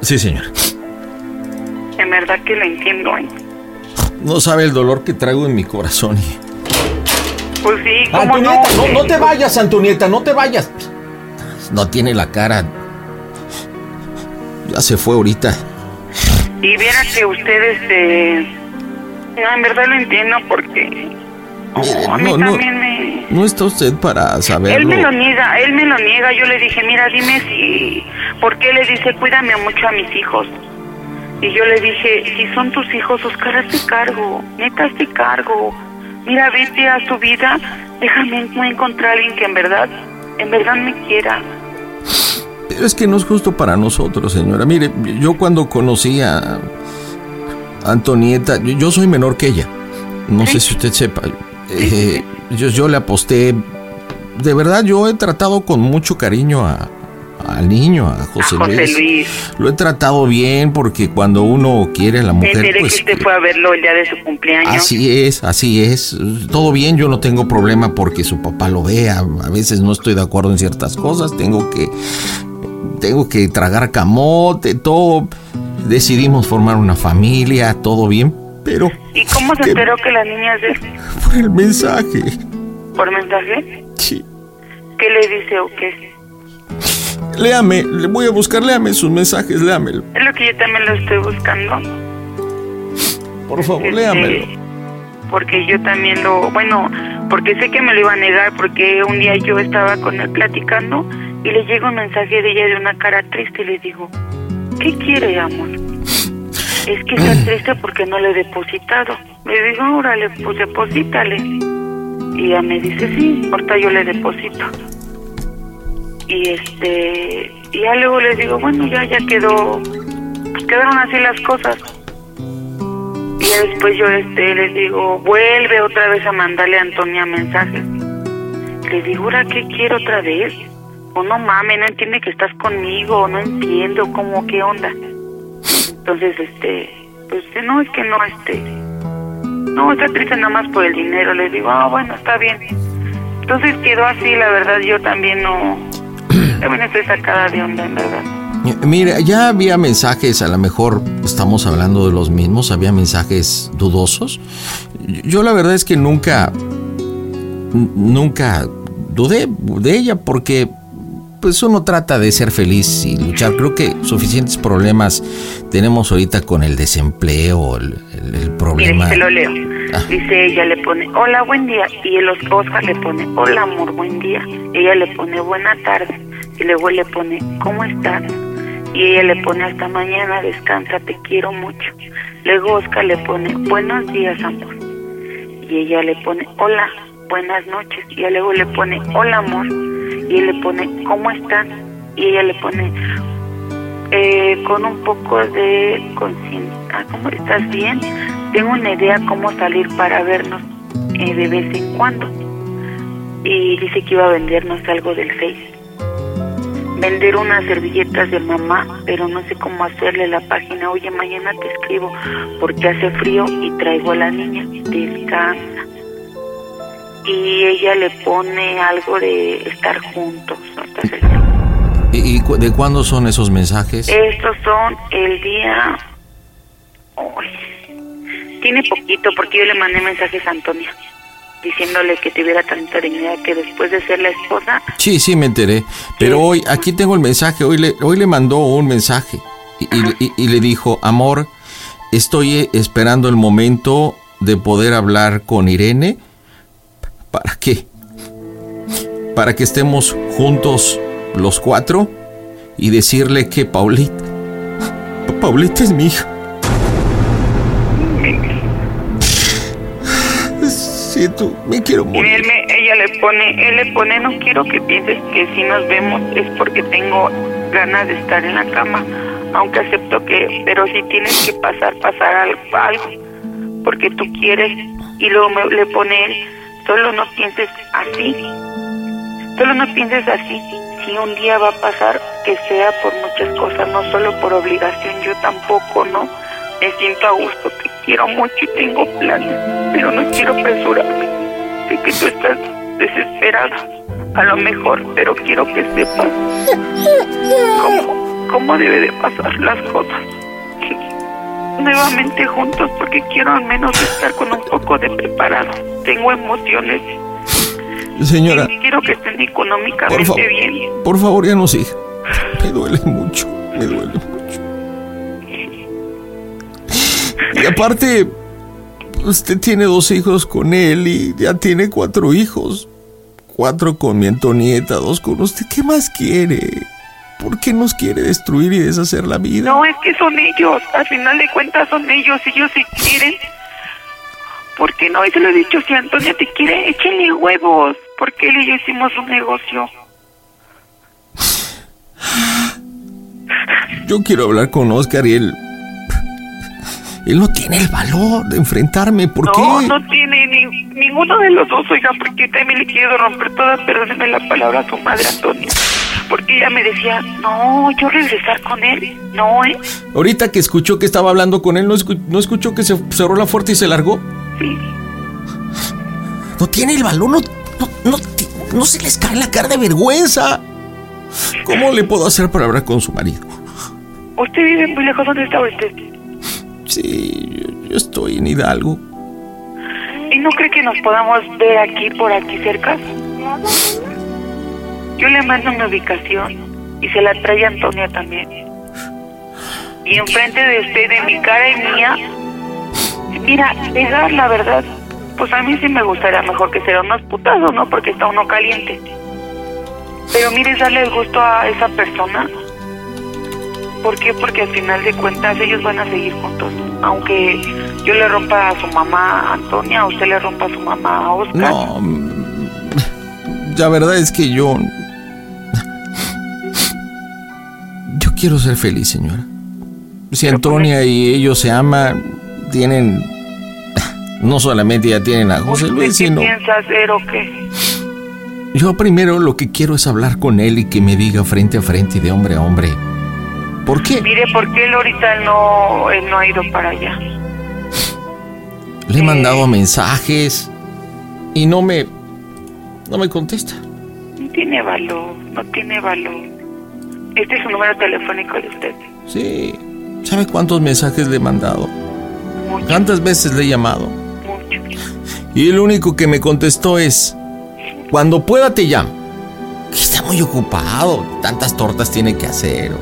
Sí, señor. En verdad que lo entiendo, ¿eh? No sabe el dolor que traigo en mi corazón. Pues sí, ¿cómo Antonieta, no? no, no te vayas, Antonieta, no te vayas. No tiene la cara. Ya se fue ahorita. Y viera que usted, este... No, en verdad lo entiendo porque... a mí no, no, me... no está usted para Él saberlo. me lo niega, él me lo niega. Yo le dije, mira, dime si... ¿Por qué le dice, cuídame mucho a mis hijos? Y yo le dije, si son tus hijos, Oscar, hazte cargo. Neta, hazte cargo. Mira, vete a su vida. Déjame encontrar a alguien que en verdad, en verdad me quiera. Pero es que no es justo para nosotros, señora. Mire, yo cuando conocí a Antonieta, yo, yo soy menor que ella. No sé si usted sepa. Eh, yo, yo le aposté. De verdad, yo he tratado con mucho cariño a, al niño, a José, José Luis. Luis. Lo he tratado bien porque cuando uno quiere a la mujer, enteré pues que usted fue a verlo el día de su cumpleaños. Así es, así es. Todo bien, yo no tengo problema porque su papá lo vea. A veces no estoy de acuerdo en ciertas cosas, tengo que tengo que tragar camote, todo. Decidimos formar una familia, todo bien, pero ¿Y cómo se enteró que la niña es de por el mensaje. ¿Por mensaje? Sí. ¿Qué le dice o qué? Léame, le voy a buscar, léame sus mensajes, léamelo. Es lo que yo también lo estoy buscando. Por favor, Este, léamelo. Porque yo también lo, bueno, porque sé que me lo iba a negar porque un día yo estaba con él platicando y le llega un mensaje de ella de una cara triste y le digo, ¿qué quiere, amor? Es que está triste porque no le he depositado. Le digo, órale, pues deposítale. Y ella me dice, sí, ahorita yo le deposito. Y este, y ya luego le digo, bueno, ya, ya quedó, pues quedaron así las cosas. Y ya después yo este les digo, vuelve otra vez a mandarle a Antonia mensajes. Le digo, ¿ahora qué quiero otra vez? O no mames, no entiende que estás conmigo, no entiendo cómo, qué onda. Entonces, este, pues no, es que no, este, no, está triste nada más por el dinero. Le digo, ah, bueno, está bien. Entonces quedó así, la verdad, yo también no, también estoy sacada de onda, en verdad. Mira, ya había mensajes, a lo mejor estamos hablando de los mismos, había mensajes dudosos. Yo la verdad es que nunca, nunca dudé de ella porque pues uno trata de ser feliz y luchar. Creo que suficientes problemas tenemos ahorita con el desempleo, el, el- el Mire, problema. se lo leo. Ah. Dice ella le pone, hola, buen día. Y el Os- Oscar le pone, hola, amor, buen día. Ella le pone, buena tarde. Y luego le pone, ¿cómo estás? Y ella le pone, hasta mañana, descansa, te quiero mucho. Luego Oscar le pone, buenos días, amor. Y ella le pone, hola, buenas noches. Y luego le pone, hola, amor. Y le pone, ¿cómo estás? Y ella le pone, eh, con un poco de conciencia. Ah, ¿Cómo estás bien? Tengo una idea cómo salir para vernos eh, de vez en cuando. Y dice que iba a vendernos algo del Face. Vender unas servilletas de mamá, pero no sé cómo hacerle la página. Oye, mañana te escribo porque hace frío y traigo a la niña. Descansa. Y ella le pone algo de estar juntos. Lo ¿Y, y cu- de cuándo son esos mensajes? estos son el día. Uy, tiene poquito porque yo le mandé mensajes a Antonia diciéndole que tuviera tanta dignidad que después de ser la esposa, Sí, sí, me enteré. Pero hoy, aquí tengo el mensaje. Hoy le, hoy le mandó un mensaje y, y- y- y le dijo, amor, estoy eh, esperando el momento de poder hablar con Irene. ¿Para qué? Para que estemos juntos los cuatro y decirle que Paulita, Pa- Paulita es mi hija. Siento, me quiero morir. ella le pone, él le pone, no quiero que pienses que si nos vemos es porque tengo ganas de estar en la cama, aunque acepto que, pero si tienes que pasar, pasar algo, algo porque tú quieres. Y luego me, le pone él, solo no pienses así, solo no pienses así. Si un día va a pasar, que sea por muchas cosas, no solo por obligación, yo tampoco, ¿no? Me siento a gusto, te quiero mucho y tengo planes, pero no quiero apresurarme. Sé que tú estás desesperada. a lo mejor, pero quiero que sepas cómo, cómo debe de pasar las cosas. Nuevamente juntos porque quiero al menos estar con un poco de preparado. Tengo emociones Señora, y quiero que estén por económicamente favor, bien. por favor, ya no siga. Me duele mucho, me duele mucho. Y aparte, usted tiene dos hijos con él y ya tiene cuatro hijos. Cuatro con mi Antonieta, dos con usted. ¿Qué más quiere? ¿Por qué nos quiere destruir y deshacer la vida? No, es que son ellos. Al final de cuentas son ellos. Ellos si quieren. ¿Por qué no? Y se lo he dicho. Si Antonia te quiere, échenle huevos. Porque él y yo hicimos un negocio. Yo quiero hablar con Oscar y él. Él no tiene el valor de enfrentarme. ¿Por no, qué? no tiene ni, ninguno de los dos, oiga, porque también le quiero romper toda, perdóneme la palabra, a su madre Antonia. Porque ella me decía, no, yo regresar con él, no, ¿eh? Ahorita que escuchó que estaba hablando con él, ¿no, escu- no escuchó que se cerró la puerta y se largó? Sí. No tiene el valor, no, no, no, se les cae la cara de vergüenza. ¿Cómo le puedo hacer para hablar con su marido? ¿Usted vive muy lejos? ¿Dónde está usted? Sí, yo, yo estoy en Hidalgo. ¿Y no cree que nos podamos ver aquí, por aquí cerca? Yo le mando mi ubicación y se la trae Antonia también. Y enfrente de usted, de mi cara y mía, mira, la verdad, pues a mí sí me gustaría mejor que sea unos putazos, ¿no? Porque está uno caliente. Pero mire, darle el gusto a esa persona. ¿Por qué? Porque al final de cuentas ellos van a seguir juntos. Aunque yo le rompa a su mamá Antonia, usted le rompa a su mamá a Oscar. No, la verdad es que yo... Yo quiero ser feliz, señora. Si Antonia y ellos se aman, tienen... No solamente ya tienen a José ¿Usted Luis, qué sino... piensa hacer o qué? Yo primero lo que quiero es hablar con él y que me diga frente a frente y de hombre a hombre. ¿Por qué? Mire, porque él ahorita no, él no ha ido para allá. Le he mandado mensajes y no me... No me contesta. No tiene valor, no tiene valor. Este es su número telefónico de usted. Sí. ¿Sabe cuántos mensajes le he mandado? ¿Cuántas veces le he llamado? Y el único que me contestó es, cuando pueda te llamo. Que está muy ocupado, tantas tortas tiene que hacer.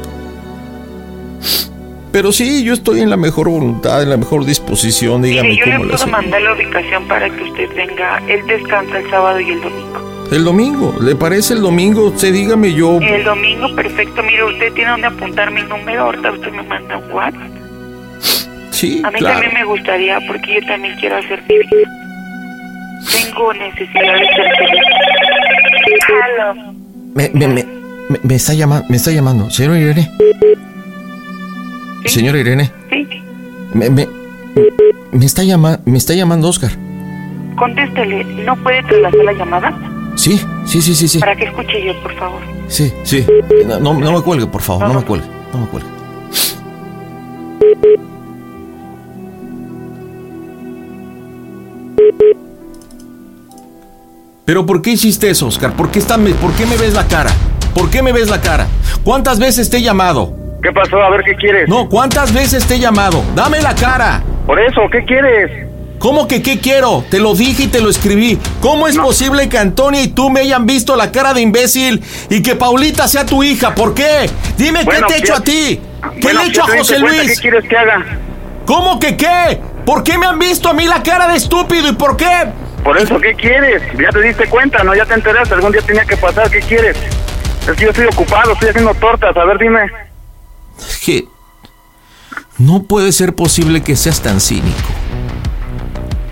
Pero sí, yo estoy en la mejor voluntad, en la mejor disposición, dígame Mire, yo le cómo le puedo mandar la ubicación para que usted venga. Él descansa el sábado y el domingo. El domingo, ¿le parece el domingo? Usted dígame yo. El domingo, perfecto. Mire, usted tiene donde apuntar mi número. Ahorita usted me manda un WhatsApp. Sí, A mí claro. también me gustaría, porque yo también quiero hacer mi vida. Tengo necesidad de ser feliz. Aló. Me, me, me, me- me está llamando, me está llamando. Señora Irene. Señora Irene. Sí, Me, me, me está llama, me está llamando Oscar. contéstele. ¿No puede trasladar la llamada? Sí, sí, sí, sí, sí. Para que escuche yo, por favor. Sí, sí. No, no, no me cuelgue, por favor, no me cuelgue. No me cuelgue. Pero ¿por qué hiciste eso, Oscar? ¿Por qué, está- me- ¿Por qué me ves la cara? ¿Por qué me ves la cara? ¿Cuántas veces te he llamado? ¿Qué pasó? A ver, ¿qué quieres? No, ¿cuántas veces te he llamado? Dame la cara. Por eso, ¿qué quieres? ¿Cómo que qué quiero? Te lo dije y te lo escribí. ¿Cómo es posible que Antonia y tú me hayan visto la cara de imbécil y que Paulita sea tu hija? ¿Por qué? Dime Bueno, qué te he hecho a ti. ¿Qué Bueno, le he hecho a José cuenta, Luis? ¿Qué quieres que haga? ¿Cómo que qué? ¿Por qué me han visto a mí la cara de estúpido y por qué? Por eso, ¿qué quieres? Ya te diste cuenta, ¿no? Ya te enteraste, algún día tenía que pasar, ¿qué quieres? Es que yo estoy ocupado, estoy haciendo tortas, a ver, dime. Es que no puede ser posible que seas tan cínico.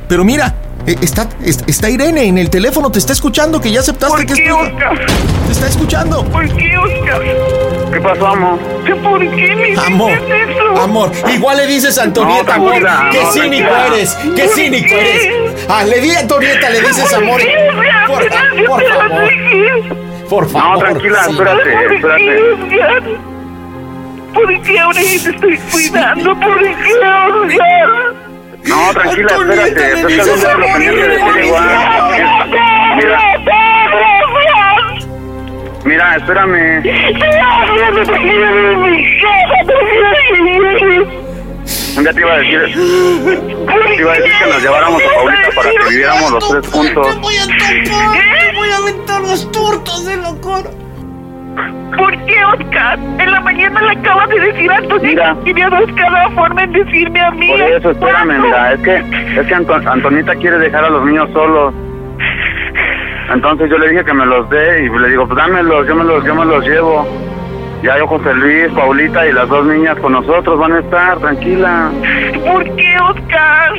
Pero mira, eh, está, es- está Irene en el teléfono, te está escuchando, que ya aceptaste que es tu hija. Te está escuchando. ¿Por qué, Oscar? ¿Qué pasó, amo? ¿Por qué me Amor, dices eso? amor, igual le dices a Antonieta, No, amor, qué no, cínico eres, qué ¿Por cínico qué? eres. Ah, le di a Antonieta, le dices amor. Por, por favor, por favor. No, tranquila, sí. espérate, espérate. ¿Por qué ahora yo te estoy cuidando? ¿Por qué, Oscar? No, tranquila, espérate. Estás hablando de lo que igual. Mira, Mira, espérame. Un día te iba a decir, te iba a decir que nos lleváramos a Paulita para que viviéramos los tres juntos. Voy a topar, voy a aventar los turtos de locura. ¿Por qué, Oscar? En la mañana le acabas de decir a Antonita que me habías cada forma en decirme a mí. Por eso, espérame, mira, es que, es que Anto- Antonita quiere dejar a los niños solos. Entonces yo le dije que me los dé y le digo, pues dámelos, yo me los, yo me los llevo. Ya yo José Luis, Paulita y las dos niñas con nosotros van a estar, tranquila. ¿Por qué, Oscar?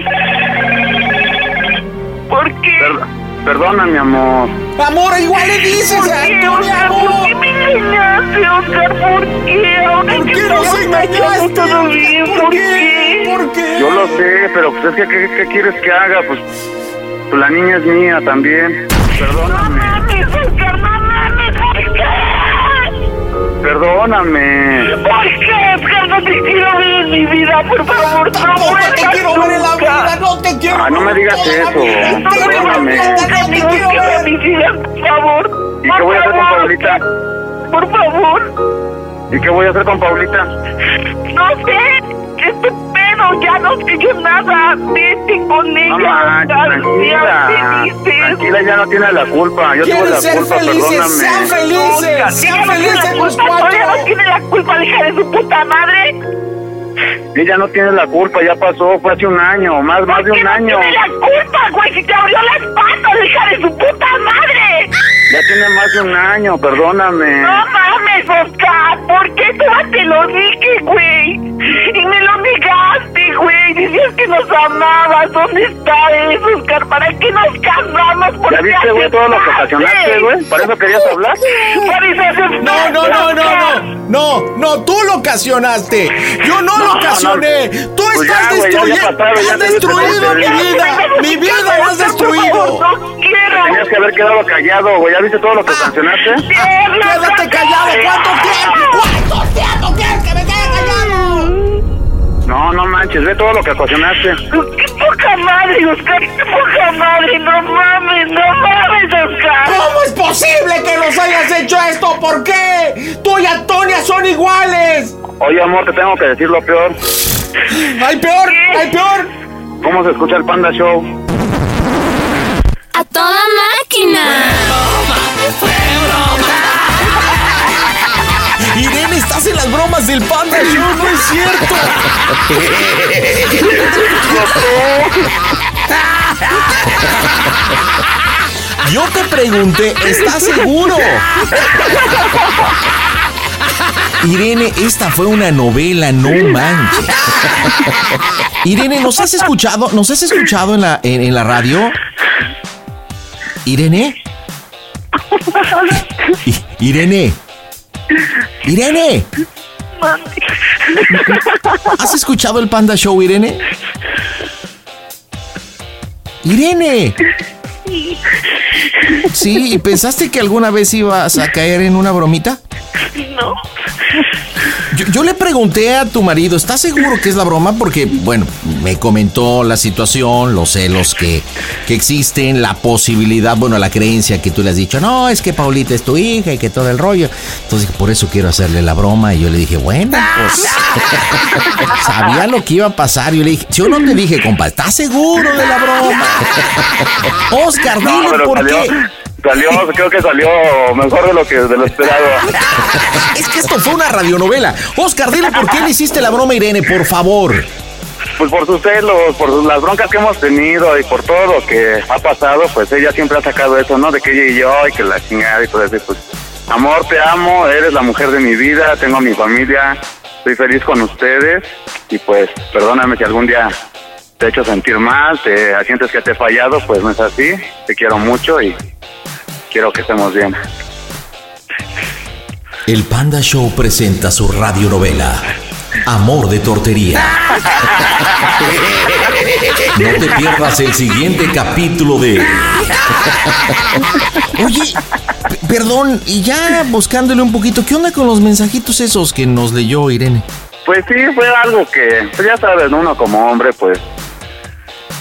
¿Por qué? Per- perdona, mi amor. Amor, igual le dices ¿Por a qué, Oscar? amor. ¿Por qué me engañaste, Oscar? ¿Por qué? Ahora ¿Por qué nos engañaste? todo bien, ¿por qué? ¿Por qué? Yo lo sé, pero pues es que, ¿qué, qué quieres que haga? Pues, pues la niña es mía también. No Perdóname, mames, Oscar, no mames, ¿por qué? Perdóname. ¿Por qué? No te quiero ver en mi vida, por favor, no te quiero ver en la nunca. vida, no te quiero Ah, no me ver digas eso. vida. No vuelvas Perdóname. No te quiero ver. en mi vida, por favor. ¿Y Por qué voy a hacer con Paulita? Por favor. ¿Y qué voy a hacer con Paulita? No sé, tu pedo, ya no yo nada. Vete con ella. No tranquila. sean felices. Tranquila, ya no tiene la culpa. Yo Quieren la ser culpa, felices, sean perdóname. felices, sean Ella no tiene felices la los culpa, todavía no cuatro. tiene la culpa, hija de su puta madre. Ella no tiene la culpa, ya pasó, fue hace un año, más, más de ¿Por qué un no año. tiene la culpa, güey? Si te abrió las patas, hija de su puta madre. Ya tiene más de un año, perdóname. No mames, Oscar, ¿por qué tú te lo dije, güey? Y me lo negaste, güey. Decías que nos amabas. ¿Dónde está eso, Oscar? ¿Para qué nos casamos? ¿Por ¿Ya qué viste, güey, todo lo que ocasionaste, güey? ¿Para eso querías hablar? Eso No, no, no, no, no, no, no, tú lo ocasionaste. Yo no, lo No, ocasioné. no. Tú Pues estás destruyendo, has destruido mi vida. Mi vida la has destruido. No. Tenías que haber quedado callado, güey. ¿Ya viste todo lo que ocasionaste? Quédate callado. ¿Cuánto tiempo? ¿Cuánto tiempo No, no manches, ve todo lo que ocasionaste. ¡Qué poca madre, Oscar! ¡Qué poca madre! ¡No mames, no mames, Oscar! ¿Cómo es posible que nos hayas hecho esto? ¿Por qué? Tú y Antonia son iguales. Oye, amor, te tengo que decir lo peor. ¡Hay peor! ¡Hay peor! ¿Cómo se escucha el Panda Show? ¡A toda máquina! Irene, en las bromas del Panda Show, no es cierto. Yo te pregunté, ¿estás seguro? Irene, esta fue una novela, no manches. Irene, ¿nos has escuchado? ¿Nos has escuchado en la, en, en la radio? Irene. I- Irene. ¿Has escuchado el Panda Show, Irene? Irene. Sí, ¿y pensaste que alguna vez ibas a caer en una bromita? No. Yo, yo le pregunté a tu marido, ¿estás seguro que es la broma? Porque, bueno, me comentó la situación, los celos que, que existen, la posibilidad, bueno, la creencia que tú le has dicho, no, es que Paulita es tu hija y que todo el rollo. Entonces, por eso quiero hacerle la broma. Y yo le dije, bueno, pues sabía lo que iba a pasar. Yo le dije, yo no te dije, compa, ¿estás seguro de la broma? Oscar, No, por salió, qué. salió, creo que salió mejor de lo que de lo esperado. Es que esto fue una radionovela. Oscar, dile por qué le hiciste la broma Irene, por favor. Pues por sus celos, por las broncas que hemos tenido y por todo lo que ha pasado, pues ella siempre ha sacado eso, ¿no? De que ella y yo y que la chingada y todo eso. Pues, amor, te amo, eres la mujer de mi vida, tengo a mi familia, estoy feliz con ustedes y pues perdóname si algún día te he hecho sentir mal, te sientes que te he fallado, pues no es así, te quiero mucho y quiero que estemos bien. El Panda Show presenta su radionovela Amor de Tortería. No te pierdas el siguiente capítulo de. Oye, perdón, y ya buscándole un poquito, ¿qué onda con los mensajitos esos que nos leyó Irene? Pues sí, fue algo que, pues ya sabes, ¿no? uno como hombre, pues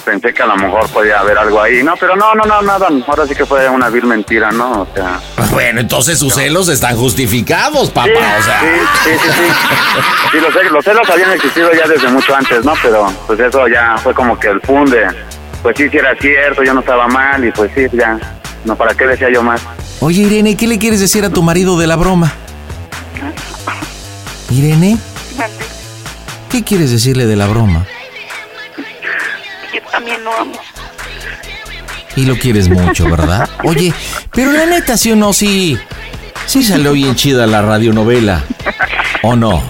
pensé que a lo mejor podía haber algo ahí, no, pero no, no, no, nada, ahora sí que fue una vil mentira, ¿no? O sea... Bueno, entonces sus celos están justificados, papá, o sea... Sí, sí, sí, sí. Sí, los, celos- los celos habían existido ya desde mucho antes, ¿no? Pero pues eso ya fue como que el funde. Pues sí, sí era cierto, yo no estaba mal y pues sí, ya, no, ¿para qué decía yo más? Oye, Irene, ¿qué le quieres decir a tu marido de la broma? Irene, ¿qué quieres decirle de la broma? Yo también lo amo. Y lo quieres mucho, ¿verdad? Oye, pero la neta, sí o no, sí. Sí salió bien chida la radionovela. ¿O no?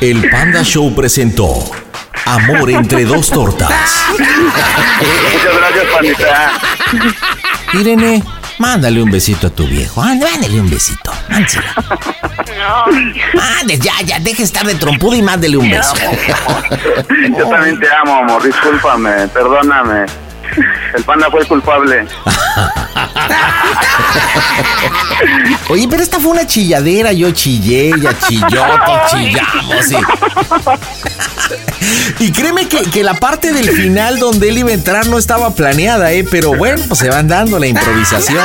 El Panda Show presentó Amor entre dos tortas. Muchas gracias, pandita. Irene, mándale un besito a tu viejo. Ande, mándale un besito. Mándeselo. Ande, ya, ya, deje estar de trompudo y mándele un beso. Yo también te amo, amor, discúlpame, perdóname. El panda fue el culpable. Oye, pero esta fue una chilladera. Yo chillé, ella chilló, todos chillamos. Y, y créeme que, que la parte del final donde él iba a entrar no estaba planeada, ¿eh? Pero bueno, pues se van dando la improvisación.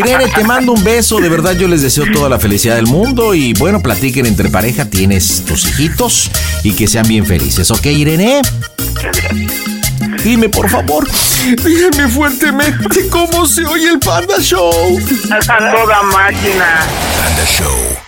Irene, te mando un beso. De verdad, yo les deseo toda la felicidad del mundo. Y bueno, platiquen entre pareja. Tienes tus hijitos y que sean bien felices. ¿Ok, Irene? Dime, por favor, díganme fuertemente cómo se oye el Panda Show. A toda máquina. Panda Show.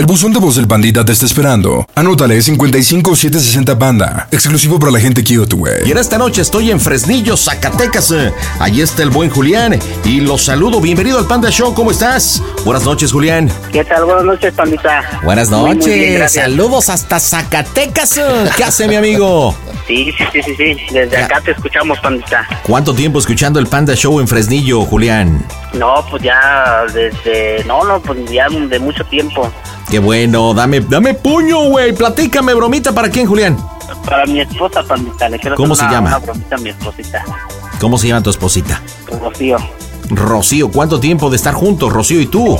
El buzón de voz del pandita te está esperando. Anótale 55760 Panda. Exclusivo para la gente cute, güey. Y en esta noche estoy en Fresnillo, Zacatecas. Eh, Allí está el buen Julián. Y los saludo. Bienvenido al Panda Show. ¿Cómo estás? Buenas noches, Julián. ¿Qué tal? Buenas noches, pandita. Buenas noches. muy bien, gracias. Saludos hasta Zacatecas. eh. ¿Qué hace, mi amigo? Sí, sí, sí, sí, sí. Desde acá te escuchamos, pandita. ¿Cuánto tiempo escuchando el Panda Show en Fresnillo, Julián? No, pues ya desde... No, no, pues ya de mucho tiempo. Qué bueno. Dame, dame puño, güey. Platícame, bromita. ¿Para quién, Julián? Para mi esposa, pandita. Le quiero ¿Cómo hacer se una- llama? Una bromita a mi esposita. ¿Cómo se llama tu esposita? Rocío. Rocío. ¿Cuánto tiempo de estar juntos, Rocío y tú?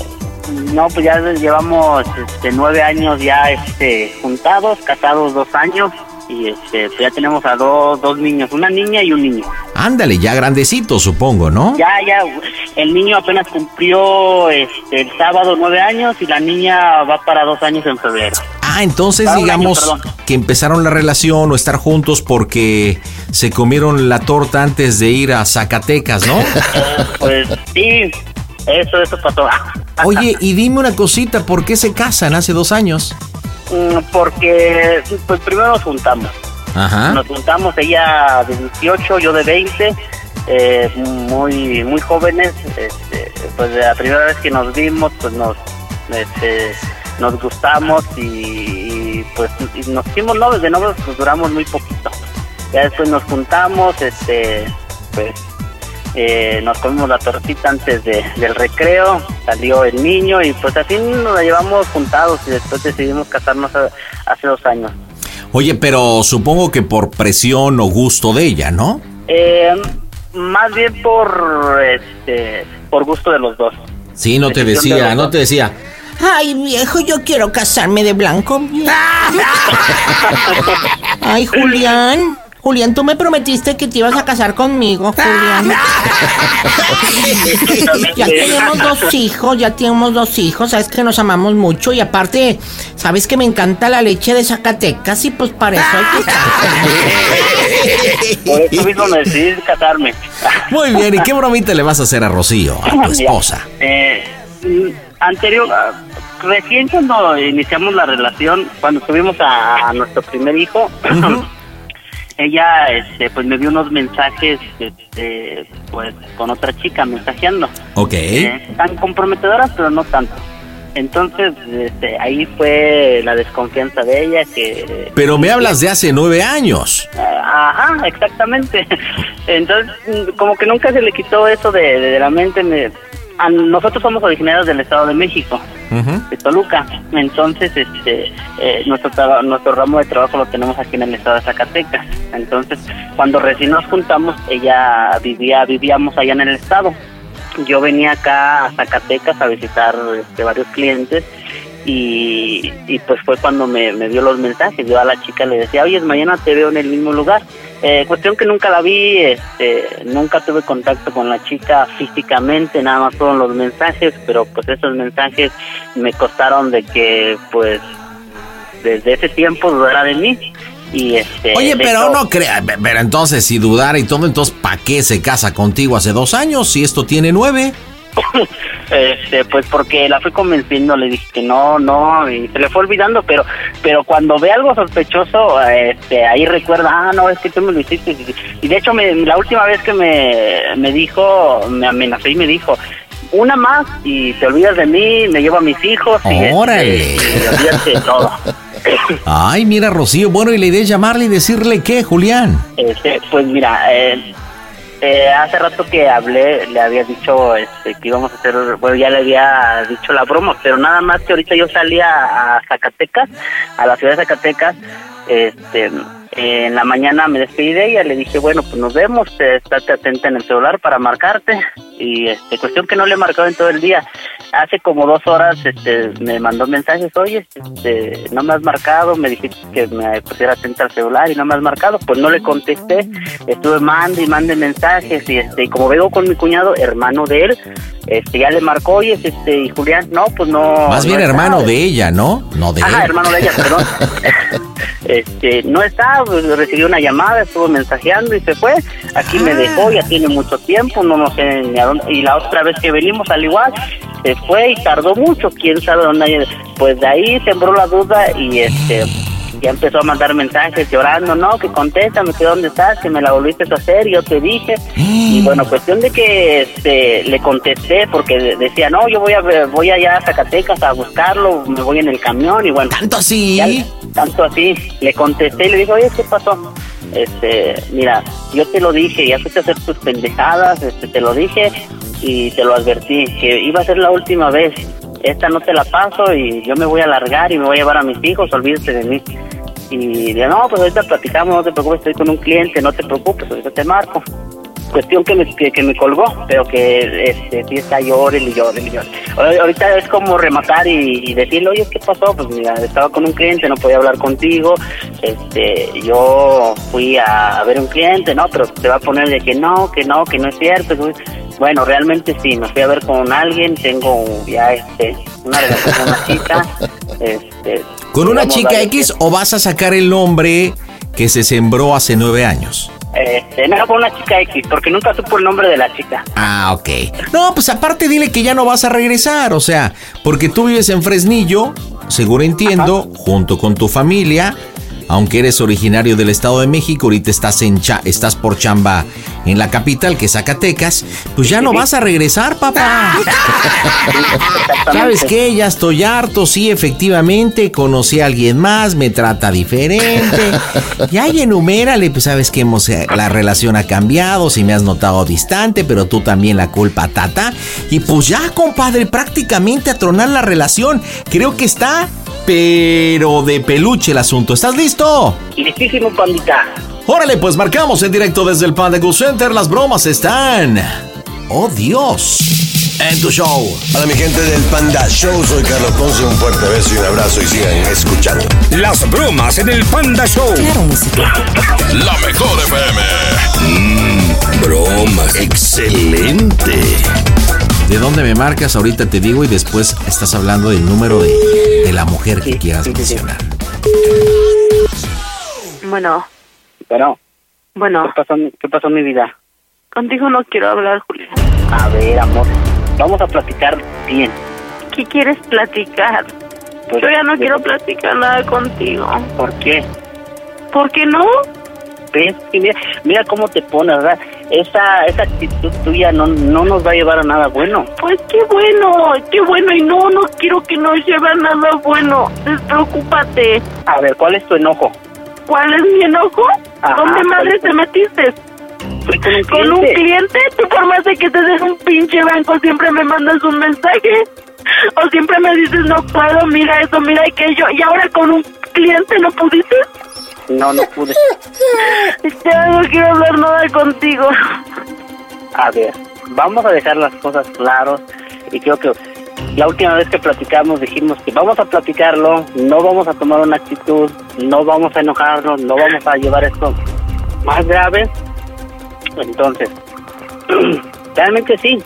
No, pues ya llevamos este, nueve años ya este, juntados, casados dos años. Y este, pues ya tenemos a dos, dos niños, una niña y un niño. Ándale, ya grandecito, supongo, ¿no? Ya, ya, el niño apenas cumplió este, el sábado nueve años y la niña va para dos años en febrero. Ah, entonces digamos año, que empezaron la relación o estar juntos porque se comieron la torta antes de ir a Zacatecas, ¿no? Pues sí, eso, eso pasó. Oye, y dime una cosita, ¿por qué se casan hace dos años? Mm, Porque pues primero nos juntamos. Nos juntamos ella de 18, yo de 20, eh, muy muy jóvenes. Este, pues la primera vez que nos vimos, pues nos este, nos gustamos y, pues nos hicimos novios. De novios pues duramos muy poquito. Ya después nos juntamos, este, pues eh, nos comimos la tortita antes de, del recreo, salió el niño y pues así nos la llevamos juntados y después decidimos casarnos hace dos años. Oye, pero supongo que por presión o gusto de ella, ¿no? Eh, más bien por este por gusto de los dos. Sí, no te Decisión decía, no te decía. Ay, viejo, yo quiero casarme de blanco. Ay, Julián. Julián, tú me prometiste que te ibas a casar conmigo, Julián. ya tenemos dos hijos, ya tenemos dos hijos, sabes que nos amamos mucho y aparte, sabes que me encanta la leche de Zacatecas y pues para eso hay que Por eso mismo me decidí casarme. Muy bien, ¿y qué bromita le vas a hacer a Rocío, a tu esposa? Eh, anterior, ah, recién cuando iniciamos la relación, cuando tuvimos a, a nuestro primer hijo, ella este, pues me dio unos mensajes este, pues con otra chica mensajeando. Ok. Eh, tan comprometedoras, pero no tanto. Entonces, este, ahí fue la desconfianza de ella que... Pero me hablas de hace nueve años. Ajá, exactamente. Entonces, como que nunca se le quitó eso de, de- de la mente. Me, nosotros somos originarios del Estado de México, de Toluca. Entonces, este, eh, nuestro, nuestro ramo de trabajo lo tenemos aquí en el Estado de Zacatecas. Entonces, cuando recién nos juntamos, ella vivía, vivíamos allá en el Estado. Yo venía acá a Zacatecas a visitar este, varios clientes y, y pues fue cuando me, me dio los mensajes. Yo a la chica le decía, oye, mañana te veo en el mismo lugar. Eh, cuestión que nunca la vi, este, nunca tuve contacto con la chica físicamente, nada más fueron los mensajes, pero pues esos mensajes me costaron de que pues desde ese tiempo dudara de mí. Y este, Oye, pero hecho- no crea, pero entonces si dudara y todo, entonces ¿para qué se casa contigo hace dos años si esto tiene nueve? Este, pues porque la fui convenciendo, le dije que no, no, y se le fue olvidando, pero pero cuando ve algo sospechoso, este, ahí recuerda, ah, no, es que tú me lo hiciste. Y de hecho, me- la última vez que me, me dijo, me amenazó y me dijo, una más y te olvidas de mí, me llevo a mis hijos y, este, Órale. y olvídate de todo. Ay, mira, Rocío, bueno, y la idea es llamarle y decirle qué, Julián. Este, pues mira, eh, eh, hace rato que hablé, le había dicho este, que íbamos a hacer, bueno, ya le había dicho la broma, pero nada más que ahorita yo salí a, a Zacatecas, a la ciudad de Zacatecas, este, eh, en la mañana me despedí de ella, le dije, bueno, pues nos vemos, estate atenta en el celular para marcarte, y este, cuestión que no le he marcado en todo el día. Hace como dos horas este, me mandó mensajes, oye, este, no me has marcado, me dijiste que me pusiera atenta al celular y no me has marcado, pues no le contesté, estuve mande y mande mensajes y este, y como veo con mi cuñado, hermano de él, este, ya le marcó, oye, este, y Julián, no, pues no. Más bien no está". hermano de ella, ¿no? No de Ajá, él. hermano de ella, perdón. este, no está, pues, recibió una llamada, estuvo mensajeando y se fue. Aquí me dejó, ya tiene mucho tiempo, no, no sé ni a dónde. Y la otra vez que venimos, al igual, se fue y tardó mucho, quién sabe dónde. Pues de ahí sembró la duda y este ya empezó a mandar mensajes llorando, no, que contéstame, que dónde estás, que me la volviste a hacer, yo te dije. Y bueno, cuestión de que este, le contesté porque de- decía, no, yo voy a voy allá a Zacatecas a buscarlo, me voy en el camión y bueno. ¿Tanto así? ya- tanto así. Le contesté y le dije, oye, ¿qué pasó? Este, mira, yo te lo dije, ya fuiste a hacer tus pendejadas, este, te lo dije y te lo advertí, que iba a ser la última vez. Esta no te la paso y yo me voy a largar y me voy a llevar a mis hijos, olvídate de mí. Y de no, pues ahorita platicamos, no te preocupes, estoy con un cliente, no te preocupes, ahorita te marco. Cuestión que me, que, me colgó, pero que este, sí está llore y llore y llore. Ahora- Ahorita es como rematar y, y decirle, oye, ¿qué pasó? Pues mira, estaba con un cliente, no podía hablar contigo. Este, yo fui a, a ver un cliente, ¿no? Pero te va a poner de que no, que no, que no es cierto. Bueno, realmente sí, me fui a ver con alguien, tengo ya este, una relación con una chica. Este, ¿Con una chica X o vas a sacar el nombre que se sembró hace nueve años? Este, no, con una chica X, porque nunca supo el nombre de la chica. Ah, ok. No, pues aparte dile que ya no vas a regresar, o sea, porque tú vives en Fresnillo, seguro entiendo, junto con tu familia, aunque eres originario del Estado de México, ahorita estás en cha- estás por chamba en la capital, que es Zacatecas, pues ya no vas a regresar, papá. ¿Sabes qué? Ya estoy harto, sí, efectivamente, conocí a alguien más, me trata diferente. Ya y enumérale, pues sabes que hemos, eh, la relación ha cambiado, si me has notado distante, pero tú también la culpa, tata. Y pues ya, compadre, prácticamente a tronar la relación. Creo que está, pero de peluche el asunto. ¿Estás listo? Listísimo, pandita. Órale, pues marcamos en directo desde el Panda Cool Center. Las bromas están. ¡Oh, Dios! En tu show. Hola mi gente del Panda Show, soy Carlos Ponce, un fuerte beso y un abrazo y sigan escuchando. Las bromas en el Panda Show. La mejor FM. Mmm, bromas. Excelente. ¿De dónde me marcas? Ahorita te digo y después estás hablando del número de, de la mujer que quieras mencionar. Bueno, Bueno, bueno, ¿qué pasó, qué pasó mi vida? contigo no quiero hablar, Julián. A ver, amor, vamos a platicar bien. ¿Qué quieres platicar? Pues, Yo ya no quiero platicar nada contigo. ¿Por qué? ¿Por qué no? Mira, mira cómo te pones, ¿verdad? esa, esa actitud tuya no, no nos va a llevar a nada bueno. Pues qué bueno, qué bueno. Y no, no quiero que nos lleve a nada bueno. Despreocúpate. A ver, ¿cuál es tu enojo? ¿Cuál es mi enojo? Ajá, ¿Dónde madre ¿cuál te metiste? Con un ¿Con un cliente. cliente? Tú por más de que te des un pinche banco siempre me mandas un mensaje. O siempre me dices, no puedo, mira eso, mira aquello. Y ahora con un cliente no pudiste. No, no pude. Ya no quiero hablar nada contigo. A ver, vamos a dejar las cosas claras y creo que la última vez que platicamos dijimos que vamos a platicarlo, no vamos a tomar una actitud, no vamos a enojarnos, no vamos a llevar esto más grave. Entonces, realmente sí,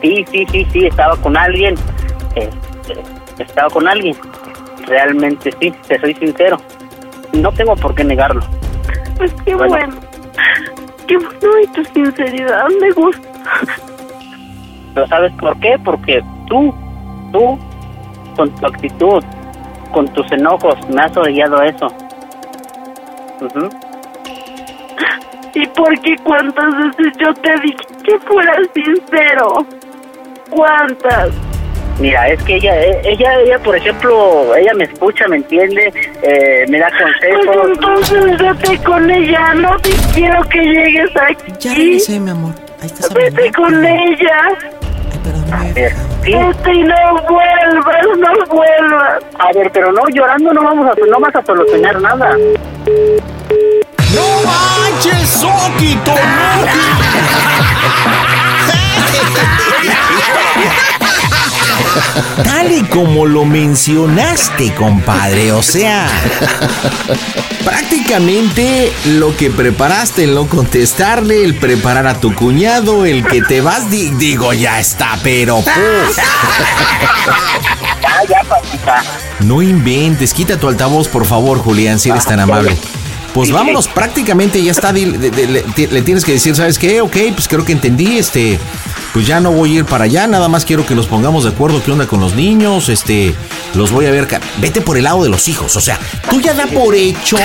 sí, sí, sí, sí, estaba con alguien, este, estaba con alguien, realmente sí, te soy sincero, no tengo por qué negarlo. Pues qué Bueno. bueno. Qué bueno y tu sinceridad me gusta. Pero ¿sabes por qué? Porque tú, tú, con tu actitud, con tus enojos, me has orillado eso. Ujú. ¿Y por qué cuántas veces yo te dije que fueras sincero? ¿Cuántas? Mira, es que ella, eh, ella, ella, por ejemplo, ella me escucha, me entiende, eh, me da Pues consejos. entonces vete con ella, no te quiero que llegues aquí. Ya regresé, mi amor. Ahí estás Vete con ella. A ver, sí. Vete y no vuelvas, no vuelvas. A ver, pero no llorando no vamos a, no vas a solucionar nada. ¡No manches, Soquito! Tal y como lo mencionaste, compadre, o sea, prácticamente lo que preparaste, el no contestarle, el preparar a tu cuñado, el que te vas, di- digo, ya está, pero. No inventes, quita tu altavoz, por favor, Julián, si eres tan amable. Pues vámonos, prácticamente ya está. le, ti- le tienes que decir, ¿sabes qué? Ok, pues creo que entendí. Este, pues ya no voy a ir para allá. Nada más quiero que nos pongamos de acuerdo qué onda con los niños. Este, los voy a ver. Vete por el lado de los hijos. O sea, tú ya da por hecho,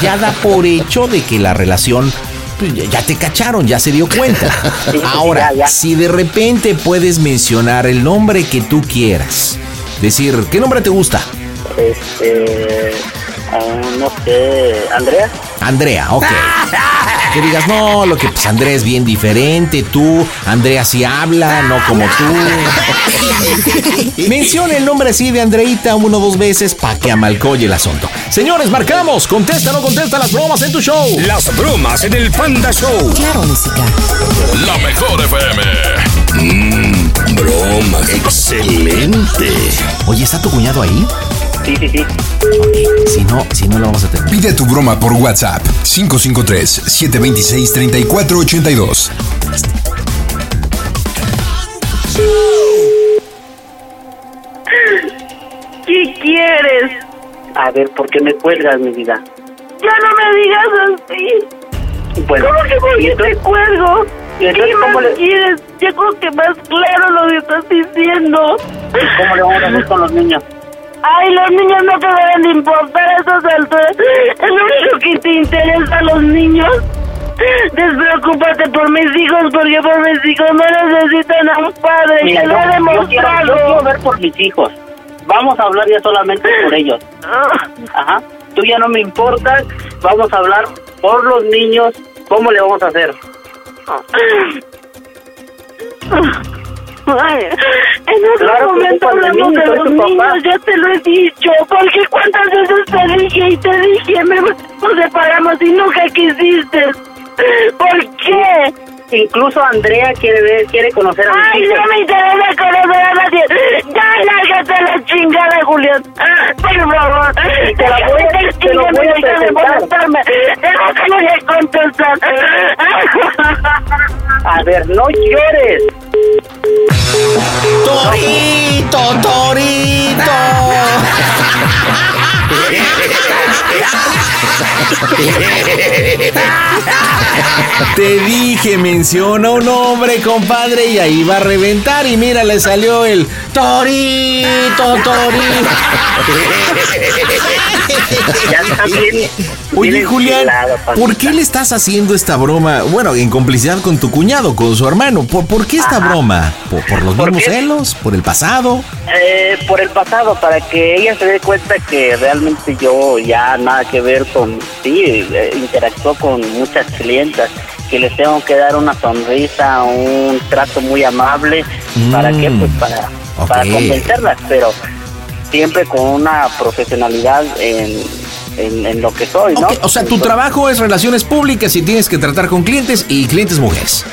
ya da por hecho de que la relación. pues, ya- ya te cacharon, ya se dio cuenta. Ahora, si de repente puedes mencionar el nombre que tú quieras, decir, ¿qué nombre te gusta? Este, no sé, Andrea. Andrea, ok. Que digas, no, lo que pues Andrea es bien diferente, tú, Andrea sí habla, no como tú. Menciona el nombre así de Andreita uno o dos veces para que amalcoye el asunto. Señores, marcamos, contesta o no contesta las bromas en tu show. Las bromas en el Panda Show. Claro, música. La mejor FM. Mmm, broma. Excelente. Oye, ¿está tu cuñado ahí? Sí, sí, sí. Si no, si no lo vamos a tener. Pide tu broma por WhatsApp 553-726-3482. ¿Qué quieres? A ver, ¿por qué me cuelgas, mi vida? Ya no me digas así. Bueno, ¿Cómo que por ¿y qué te cuelgo? y ¿Qué cómo más le- quieres? Ya creo que más claro lo que estás diciendo. ¿Cómo le vamos a hacer con los niños? Ay, los niños no te deben de importar a estas alturas. Es lo único que te interesa a los niños. Despreocúpate por mis hijos, porque por mis hijos no necesitan a un padre. Mira, que lo ha yo, yo quiero, yo demostrado. quiero ver por mis hijos. Vamos a hablar ya solamente por ellos. Ajá. Tú ya no me importas. Vamos a hablar por los niños. ¿Cómo le vamos a hacer? Ay, en otro Claro que momento de hablamos de los papá. niños, ya te lo he dicho. Porque cuántas veces te dije y te dije, me, nos separamos y nunca quisiste. ¿Por qué? Incluso Andrea quiere ver, quiere conocer a mis Ay, hijos. no me interesa conocer a nadie. Ya, lárgate a la chingada, Julián. Por favor. te la voy a- Déjate te lo voy a presentar. molestarme. Déjame de contestar. A ver, no llores. Torito, Torito. Te dije, menciona un nombre, compadre, y ahí va a reventar. Y mira, le salió el Torito, Torito. Ya está bien. Oye, Julián, ¿por qué le estás haciendo esta broma? Bueno, en complicidad con tu cuñado, con su hermano. ¿Por, por qué esta broma? ¿Por, por los ¿Por mismos celos? ¿Por el pasado? Eh, por el pasado, para que ella se dé cuenta que realmente yo ya nada que ver con, sí, eh, interactúo con muchas clientas, que les tengo que dar una sonrisa, un trato muy amable, ¿para qué? Pues para, para convencerlas, pero siempre con una profesionalidad en, en, en lo que soy, ¿no? O sea, tu trabajo es relaciones públicas y tienes que tratar con clientes y clientes mujeres.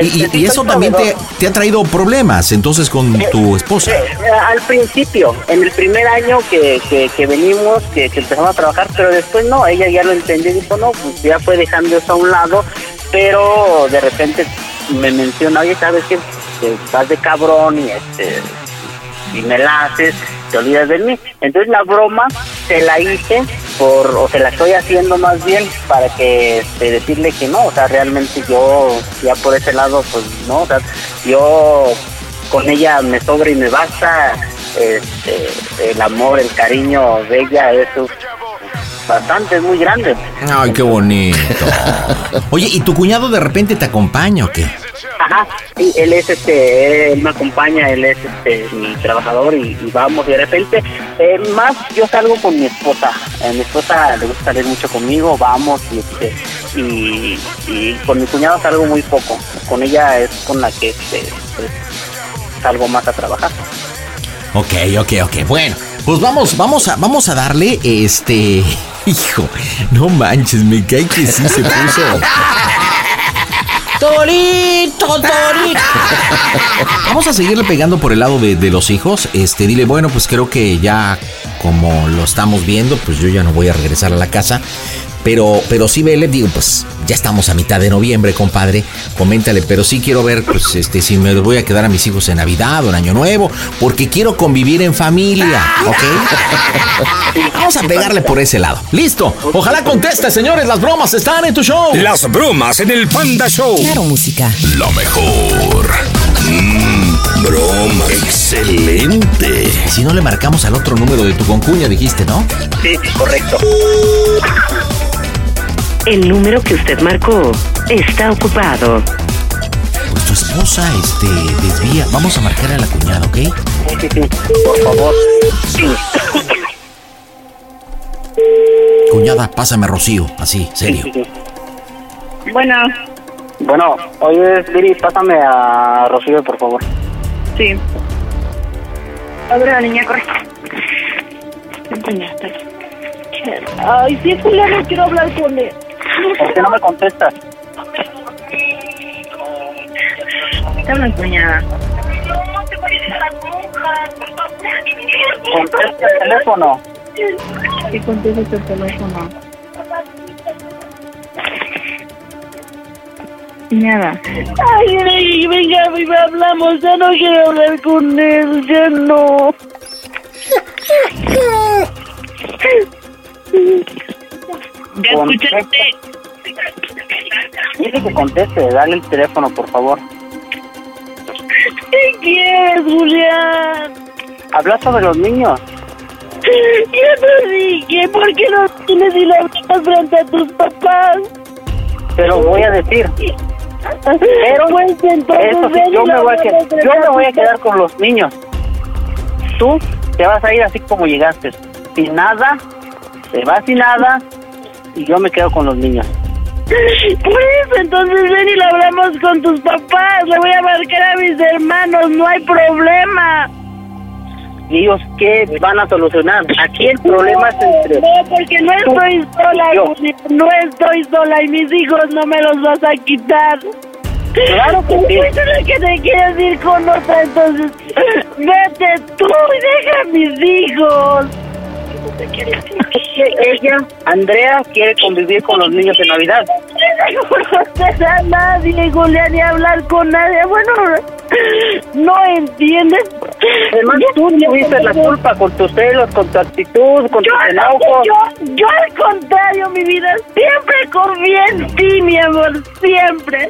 Y, y- y sí, eso también te, te ha traído problemas entonces con tu esposa. Eh, al principio, en el primer año que, que, que venimos, que, que empezamos a trabajar, pero después no, ella ya lo entendió y dijo, no, pues ya fue dejando eso a un lado, pero de repente me menciona, oye, ¿sabes qué? Que estás de cabrón y este y me la haces, te olvidas de mí. Entonces la broma se la hice por, o se la estoy haciendo más bien para que este, decirle que no, o sea, realmente yo ya por ese lado, pues no, o sea, yo con ella me sobra y me basta, este, el amor, el cariño de ella, eso es bastante, es muy grande. Ay, qué bonito. Oye, ¿y tu cuñado de repente te acompaña o qué? Ajá, sí, él es este, él me acompaña, él es este, mi trabajador y, y vamos, y de repente, eh, más yo salgo con mi esposa, Eh, mi esposa le gusta salir mucho conmigo, vamos, y, este, y, y con mi cuñado salgo muy poco, con ella es con la que este, pues, salgo más a trabajar. Ok, ok, ok. Bueno, pues vamos, vamos a, vamos a darle este. Hijo, no manches, me cae que sí se puso. Torito, Torito. Vamos a seguirle pegando por el lado de, de los hijos. Este, dile, bueno, pues creo que ya como lo estamos viendo, pues yo ya no voy a regresar a la casa. Pero, pero sí vele, digo, pues ya estamos a mitad de noviembre, compadre. Coméntale, pero sí quiero ver, pues, este, si me voy a quedar a mis hijos en Navidad o en Año Nuevo, porque quiero convivir en familia, ¿ok? Vamos a pegarle por ese lado. Listo. Ojalá conteste, señores. Las bromas están en tu show. Las bromas en el Panda Show. Claro, música. Lo mejor. Mmm, broma. Excelente. Si no le marcamos al otro número de tu concuña, dijiste, ¿no? Sí, correcto. El número que usted marcó está ocupado. Pues tu esposa, este, desvía. Vamos a marcar a la cuñada, ¿ok? Sí, sí, sí, por favor. Sí. Cuñada, pásame a Rocío, así, serio. Sí, sí, sí. Bueno, Bueno, oye, Viri, pásame a Rocío, por favor. sí. Abre la niña, corre. Niña, está aquí. Ay, sí, Julián, no quiero hablar con él. ¿Por qué no me contestas? Te hablan, cuñada. Contesta el teléfono. Sí, contesta tu teléfono. Nada. Ay, ay, venga, venga, hablamos. Ya no quiero hablar con él. Ya no. ¿Ya escuchaste? Dile que conteste, dale el teléfono, por favor. ¿Qué quieres, Julián? Habla sobre los niños. Ya te dije, ¿por qué no tienes y la hablas frente a tus papás? Pero voy a decir. Pero pues entonces eso sí, yo me lo voy a quedar, yo me voy a quedar con los niños. Tú te vas a ir así como llegaste, sin nada, te vas sin nada y yo me quedo con los niños. Por eso, entonces ven y lo hablamos con tus papás. Le voy a marcar a mis hermanos, no hay problema. ¿Y ellos qué van a solucionar? Aquí el problema es entre... No, porque no estoy sola, Julián, no estoy sola y mis hijos no me los vas a quitar. Claro que sí. Tú que te quieres ir con otra, entonces vete tú y deja a mis hijos. Ella, Andrea, quiere convivir con los niños en Navidad. No conoces a nadie, Julián, ni hablar con nadie. Bueno, no entiendes. Además, tú tuviste la culpa con tus celos, con tu actitud, con Yo, tus enojos. yo, yo al contrario, mi vida, siempre confié en ti, mi amor, siempre.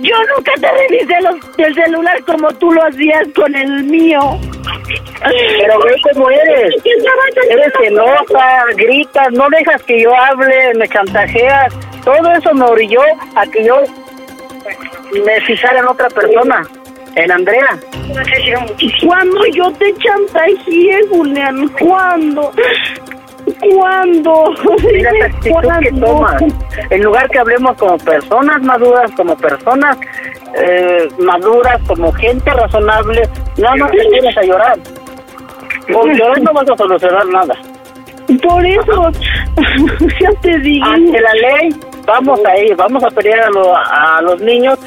Yo nunca te revisé los, el celular como tú lo hacías con el mío. Pero ve cómo eres. Eres gritas, no dejas que yo hable, me chantajeas. Todo eso me orilló a que yo me fijara en otra persona, en Andrea. ¿Cuándo yo te chantajeé, Julián? ¿Cuándo? ¿Cuándo? Mira la actitud que tomas. En lugar que hablemos como personas maduras, como personas eh, maduras, como gente razonable, nada más te vienes a llorar. Con llorar no vas a solucionar nada. Por eso, ya te digo. Ante la ley, vamos a ir, vamos a pelear a, lo- a los niños.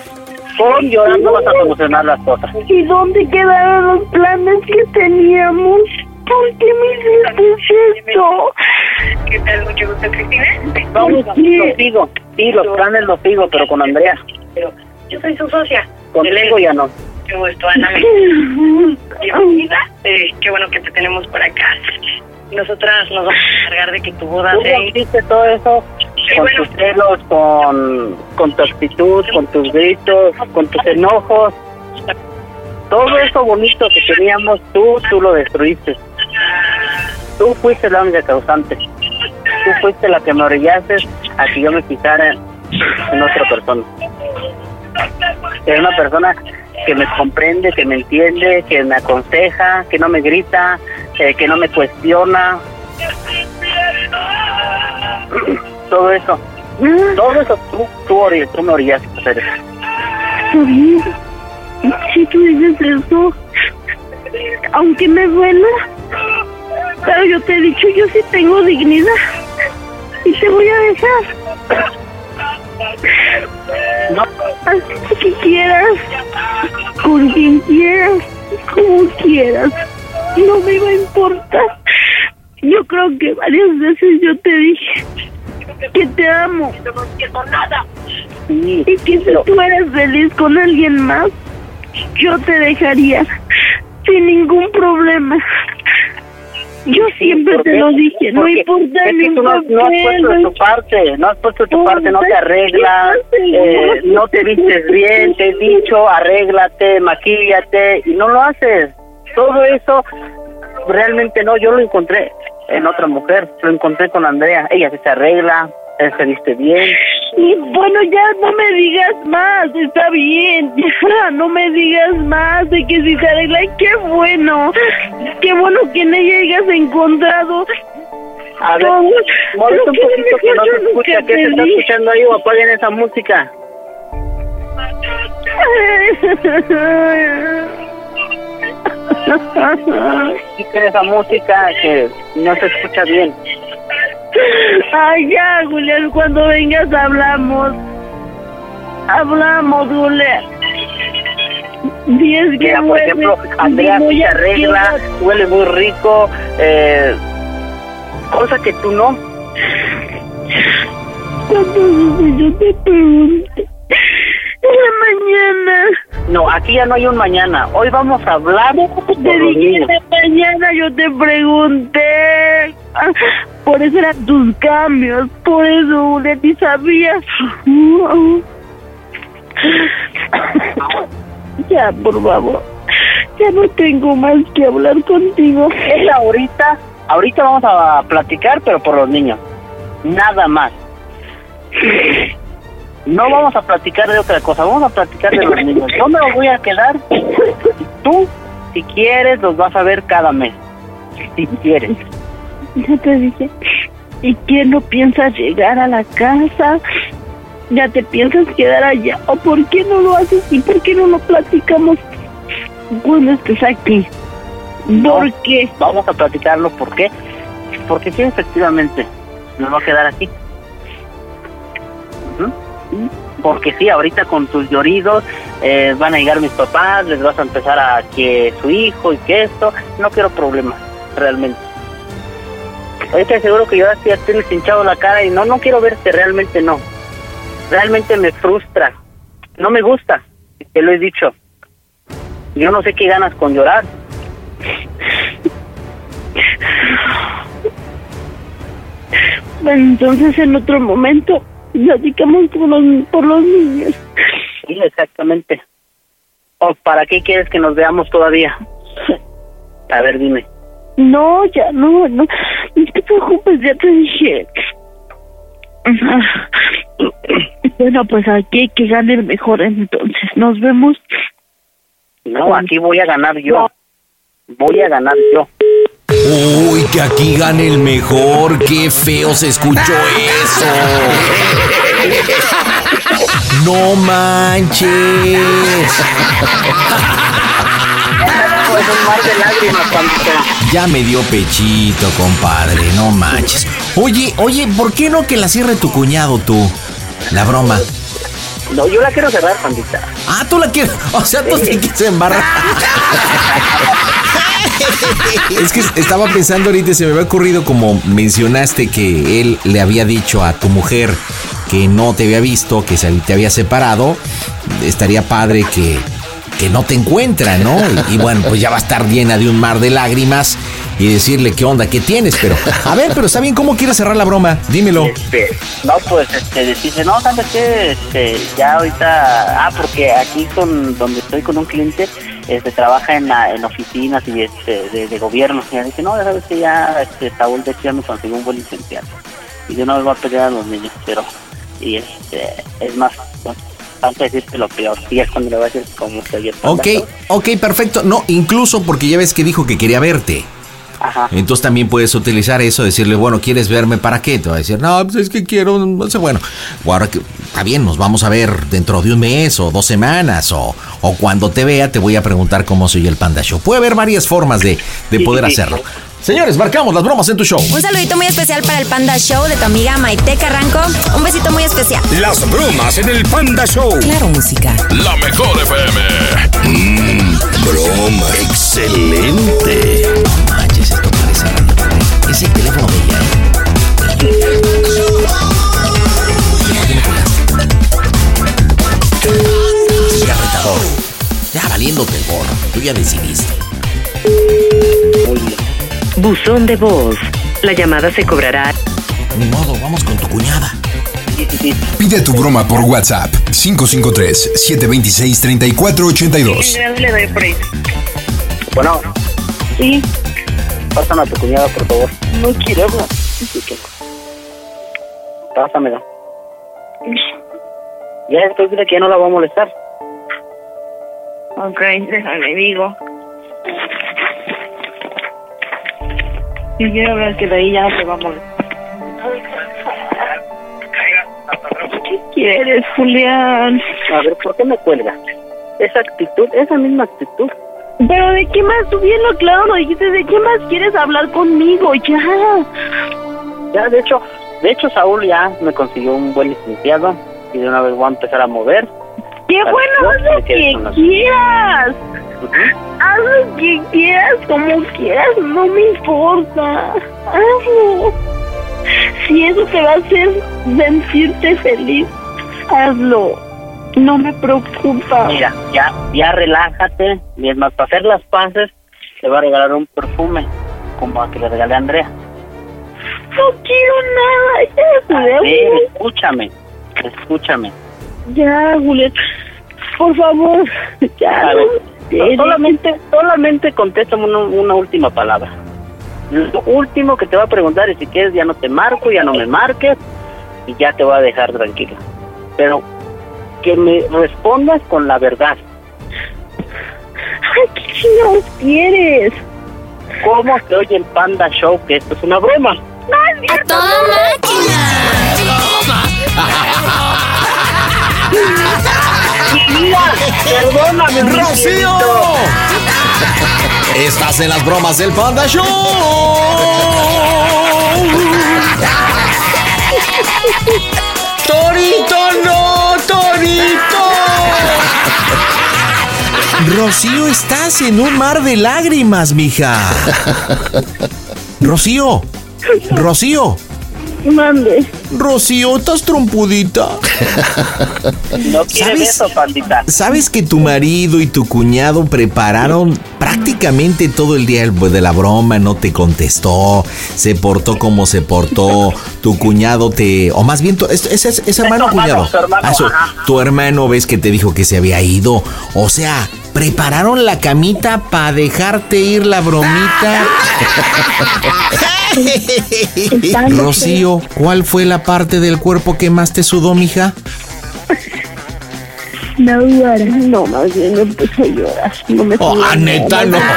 Con llorar no vas a solucionar las cosas. ¿Y dónde quedaron los planes que teníamos? ¿Por qué me hiciste esto? ¿Qué tal? Mucho gusto, Cristina. Vamos, los sigo. Sí, los planes los sigo, pero con Andrea. Pero yo soy su socia. Contigo ya no. Qué gusto, Ana. Bienvenida. Eh, qué bueno que te tenemos por acá. Nosotras nos vamos a encargar de que tu boda Tú sea... hiciste todo eso con tus celos, con, con tu actitud, con tus gritos, con tus enojos. Todo eso bonito que teníamos, tú, tú lo destruiste. Tú fuiste la única causante. Tú fuiste la que me orillaste a que yo me fijara en otra persona. Es una persona que me comprende, que me entiende, que me aconseja, que no me grita, eh, que no me cuestiona. Todo eso. Todo eso tú, tú, ori- tú me orillaste a hacer eso. Si tú dices eso, aunque me duela, pero yo te he dicho, yo sí tengo dignidad y te voy a dejar. No. Así que quieras, con quien quieras, como quieras, no me iba a importar. Yo creo que varias veces yo te dije que te amo y que si tú eres feliz con alguien más, yo te dejaría sin ningún problema. Yo siempre ¿Por te lo dije, no importa es que tú no, no has puesto de tu parte, no has puesto de tu parte, no te arreglas, eh, no te vistes bien, te he dicho, arréglate, maquíllate, y no lo haces. Todo eso realmente no, yo lo encontré en otra mujer, lo encontré con Andrea, ella se arregla, él se viste bien. Y bueno, ya no me digas más, está bien, ya no me digas más de que si se arregla, y qué bueno, qué bueno que en ella hayas encontrado. A ver, muévete un que poquito que no se escucha, que se está escuchando ahí o apaguen esa música. Quiten esa música que no se escucha bien. Ay, ya, Julián, cuando vengas hablamos. Hablamos, Julián. Es que Mira, por huele ejemplo, Andrea se arregla, huele muy rico, eh, cosa que tú no. ¿Cuántas veces yo te pregunté? En la mañana. No, aquí ya no hay un mañana. Hoy vamos a hablar Te dije en la mañana, yo te pregunté. Ah, Por eso eran tus cambios. Por eso, ni sabías. Ya, por favor. Ya no tengo más que hablar contigo. Es ahorita, ahorita vamos a platicar, pero por los niños. Nada más. No vamos a platicar de otra cosa, vamos a platicar de los niños. Yo me los voy a quedar. Tú, si quieres, los vas a ver cada mes. Si quieres. Ya te dije. ¿Y quién no piensas llegar a la casa? ¿Ya te piensas quedar allá? ¿O por qué no lo haces y por qué no lo platicamos cuando estés aquí? ¿Por qué? Vamos a platicarlo, ¿por qué? Porque sí, efectivamente, me va a quedar aquí. Porque sí, ahorita con tus lloridos eh, van a llegar mis papás, les vas a empezar a que su hijo y que esto. No quiero problemas, realmente. Ahorita seguro que yo ya tienes hinchado la cara y no, no quiero verte, realmente no. Realmente me frustra. No me gusta, te lo he dicho. Yo no sé qué ganas con llorar. Entonces en otro momento platicamos por los, por los niños. Sí, exactamente. ¿O para qué quieres que nos veamos todavía? A ver, dime. No, ya no, no. No te preocupes, ya te dije. Bueno, pues aquí hay que ganar mejor entonces. Nos vemos. No, aquí voy a ganar yo. Voy a ganar yo. Uy, que aquí gane el mejor. Qué feo se escuchó eso. No manches. Ya me dio pechito, compadre. No manches. Oye, oye, ¿por qué no que la cierre tu cuñado tú? La broma. No, yo la quiero cerrar, pandita. Ah, tú la quieres. O sea, tú sí quieres embarrar. Es que estaba pensando ahorita, se me había ocurrido como mencionaste que él le había dicho a tu mujer que no te había visto, que se te había separado. Estaría padre que, que no te encuentra, ¿no? Y, bueno, pues ya va a estar llena de un mar de lágrimas y decirle qué onda, qué tienes, pero a ver, pero está bien, ¿cómo quieres cerrar la broma? Dímelo. Este, no, pues, este, decirle, no, ¿sabes qué? Este, ya ahorita, ah, porque aquí con, donde estoy con un cliente, este, trabaja en, la- en oficinas y este, de, gobierno. Y dice, no, ya sabes que ya, este, Saúl de ya me consiguió un buen licenciado. Y yo no me voy a pelear a los niños, pero, y este, es más, tanto decirte lo peor. Y es cuando a decir cómo se oye Ok, ok, perfecto. No, incluso porque ya ves que dijo que quería verte. Ajá. Entonces también puedes utilizar eso, decirle, bueno, ¿quieres verme para qué? Te va a decir, no, pues es que quiero, no sé, bueno, o ahora que está bien, nos vamos a ver dentro de un mes o dos semanas, o, o cuando te vea te voy a preguntar cómo soy el Panda Show. Puede haber varias formas de, de Sí, poder sí, sí. Señores, marcamos las bromas en tu show. Un saludito muy especial para el Panda Show de tu amiga Maite Carranco. Un besito muy especial. Las bromas en el Panda Show. Claro, música. La mejor FM. Mmm, broma. Excelente. No manches, esto parece radio. Es el teléfono de ella. ¿eh? Ya valiéndote el gorro. Tú ya decidiste. Buzón de voz. La llamada se cobrará. Ni modo, vamos con tu cuñada. Pide tu broma por WhatsApp 553-726-3482. Le doy por ahí. Bueno, Sí, pásame a tu cuñada, por favor. no quiero hablar. Pásamela. Ya después dile que ya no la voy a molestar. Ok, déjame, digo. Si quiero hablar que de ahí ya no te va a molestar. ¿Qué quieres, Julián? A ver, ¿por qué me cuelgas? Esa actitud, esa misma actitud. Pero de qué más, tú bien lo claro lo dijiste, ¿de qué más quieres hablar conmigo? Ya. Ya, de hecho, de hecho Saúl ya me consiguió un buen licenciado y de una vez voy a empezar a mover. Qué bueno, haz lo que quieras. Haz lo que quieras, como quieras, no me importa. Hazlo. Si eso te va a hacer sentirte feliz, hazlo. No me preocupa. Mira, ya, ya relájate. Y es más, para hacer las paces, te voy a regalar un perfume, como a que le regalé a Andrea. No quiero nada. Ya, A Julián. ver, escúchame, escúchame. Ya, Julián. Por favor. Ya. A ver, no, so- solamente, solamente contéstame una, una última palabra. Lo último que te voy a preguntar es si quieres ya no te marco, ya no me marques y ya te voy a dejar tranquila. Pero que me respondas con la verdad. Ay, ¿qué chingados quieres? ¿Cómo se oye el Panda Show? Que esto es una broma. ¡A toda Perdóname, mi ¡Rocío! Estás en las bromas del Panda Show. ¡Torito no! ¡Torito! Rocío, estás en un mar de lágrimas, mija. Rocío. Rocío. Mande. Rocío, ¿estás trompudita? No quieres eso, pandita. ¿Sabes que tu marido y tu cuñado prepararon prácticamente todo el día el- de la broma? No te contestó, se portó como se portó. Tu cuñado te. O más bien, tu- ¿es, es- es- es hermano cuñado? hermano, Ah, su- tu hermano ves que te dijo que se había ido. O sea, prepararon la camita para dejarte ir la bromita. Rocío, ¿cuál fue la parte del cuerpo que más te sudó, mija? No, no, más bien me empecé a llorar. No me Oh, ah, neta, no.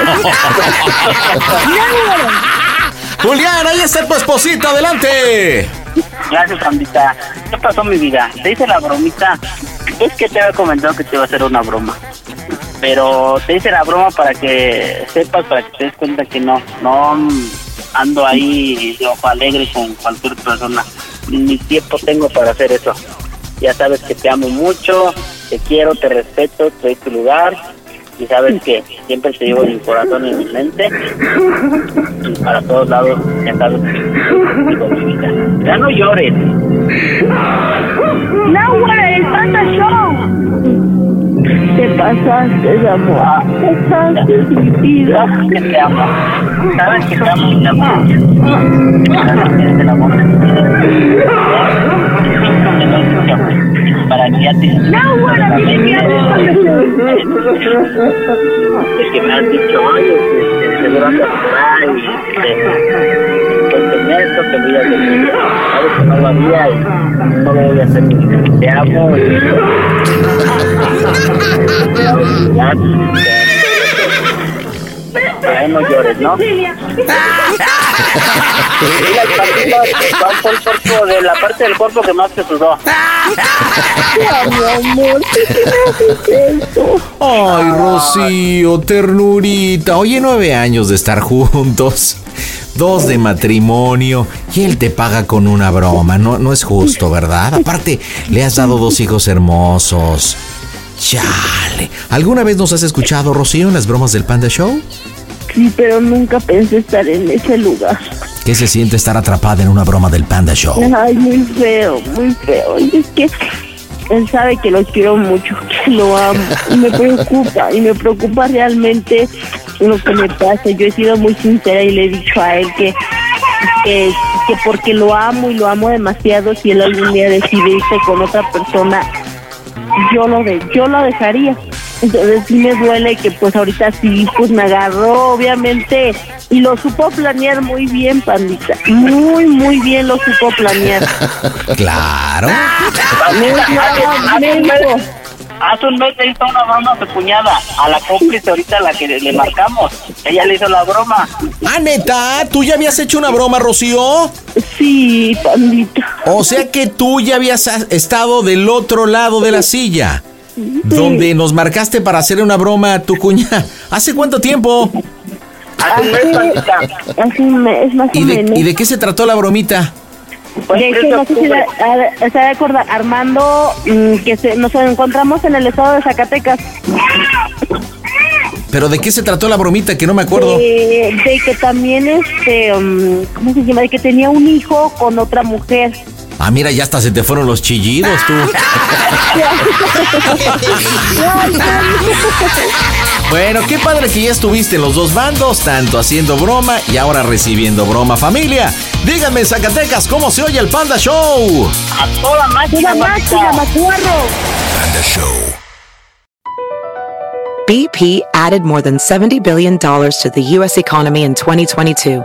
Julián, ahí está tu esposita, adelante. Gracias, pandita. ¿Qué pasó, mi vida? Te hice la bromita. Es que te había comentado que te iba a hacer una broma. Pero te hice la broma para que sepas, para que te des cuenta que no, no ando ahí de ojo alegre con cualquier persona. Ni tiempo tengo para hacer eso. Ya sabes que te amo mucho, te quiero, te respeto, te doy tu lugar. Y sabes que siempre te llevo mi corazón y en mi mente. Y para todos lados, ya sabes que. Ya no llores. ¡Nahuara, el Panda Show! Te pasaste, amor. Te pasaste, mi vida. Sabes que te amo. Sabes que te amo y te amo. Sabes que eres el amor de mi vida. Para que ya te... ¡Nahuara, mi vida! Es que me has dicho, oye, andas por ahí, este, pues esto te voy a decir, sabes que no lo haría y no lo voy a hacer, te amo y... Ya, no llores, ¿no? Mira, el partido, ¿cuál fue el cuerpo de la parte del cuerpo que más te sudó? mi amor. Ay, Rocío, ternurita. Oye, nueve años de estar juntos. Dos de matrimonio. Y él te paga con una broma. No, no es justo, ¿verdad? Aparte, le has dado dos hijos hermosos. Chale. ¿Alguna vez nos has escuchado, Rocío, en las bromas del Panda Show? Sí, pero nunca pensé estar en ese lugar. ¿Qué se siente estar atrapada en una broma del Panda Show? Ay, muy feo, muy feo. Y es que él sabe que lo quiero mucho, que lo amo. Y me preocupa, y me preocupa realmente lo que me pasa. Yo he sido muy sincera y le he dicho a él que, que, que porque lo amo y lo amo demasiado, si él algún día decide irse con otra persona, yo lo, de, yo lo dejaría. Entonces sí me duele que pues ahorita sí, pues me agarró obviamente y lo supo planear muy bien, pandita. Muy, muy bien lo supo planear. Claro. Hace un mes- le hizo una broma a su cuñada, a la cómplice ahorita a la que le, marcamos. Ella le hizo la broma. Ah, neta, ¿tú ya habías hecho una broma, Rocío? Sí, pandita. O sea que tú ya habías estado del otro lado de la silla. Donde nos marcaste para hacerle una broma a tu cuñada. ¿Hace cuánto tiempo? Hace un mes, pandita. Hace un mes más ¿Y o de, menos. ¿Y de qué se trató la bromita? De hecho, no sé si la- a- se ha de acordar, Armando, mm, que se- nos encontramos en el estado de Zacatecas. ¿Pero de qué se trató la bromita? Que no me acuerdo. De, de que también, este, mm, ¿cómo se llama? De que tenía un hijo con otra mujer. Ah, mira, ya hasta se te fueron los chillidos, tú. Bueno, qué padre que ya estuviste en los dos bandos, tanto haciendo broma y ahora recibiendo broma. Familia, díganme en Zacatecas cómo se oye el Panda Show. A toda máquina, máquina, macuarro. Panda Show. BP added more than $70 billion to the U.S. economy in 2022.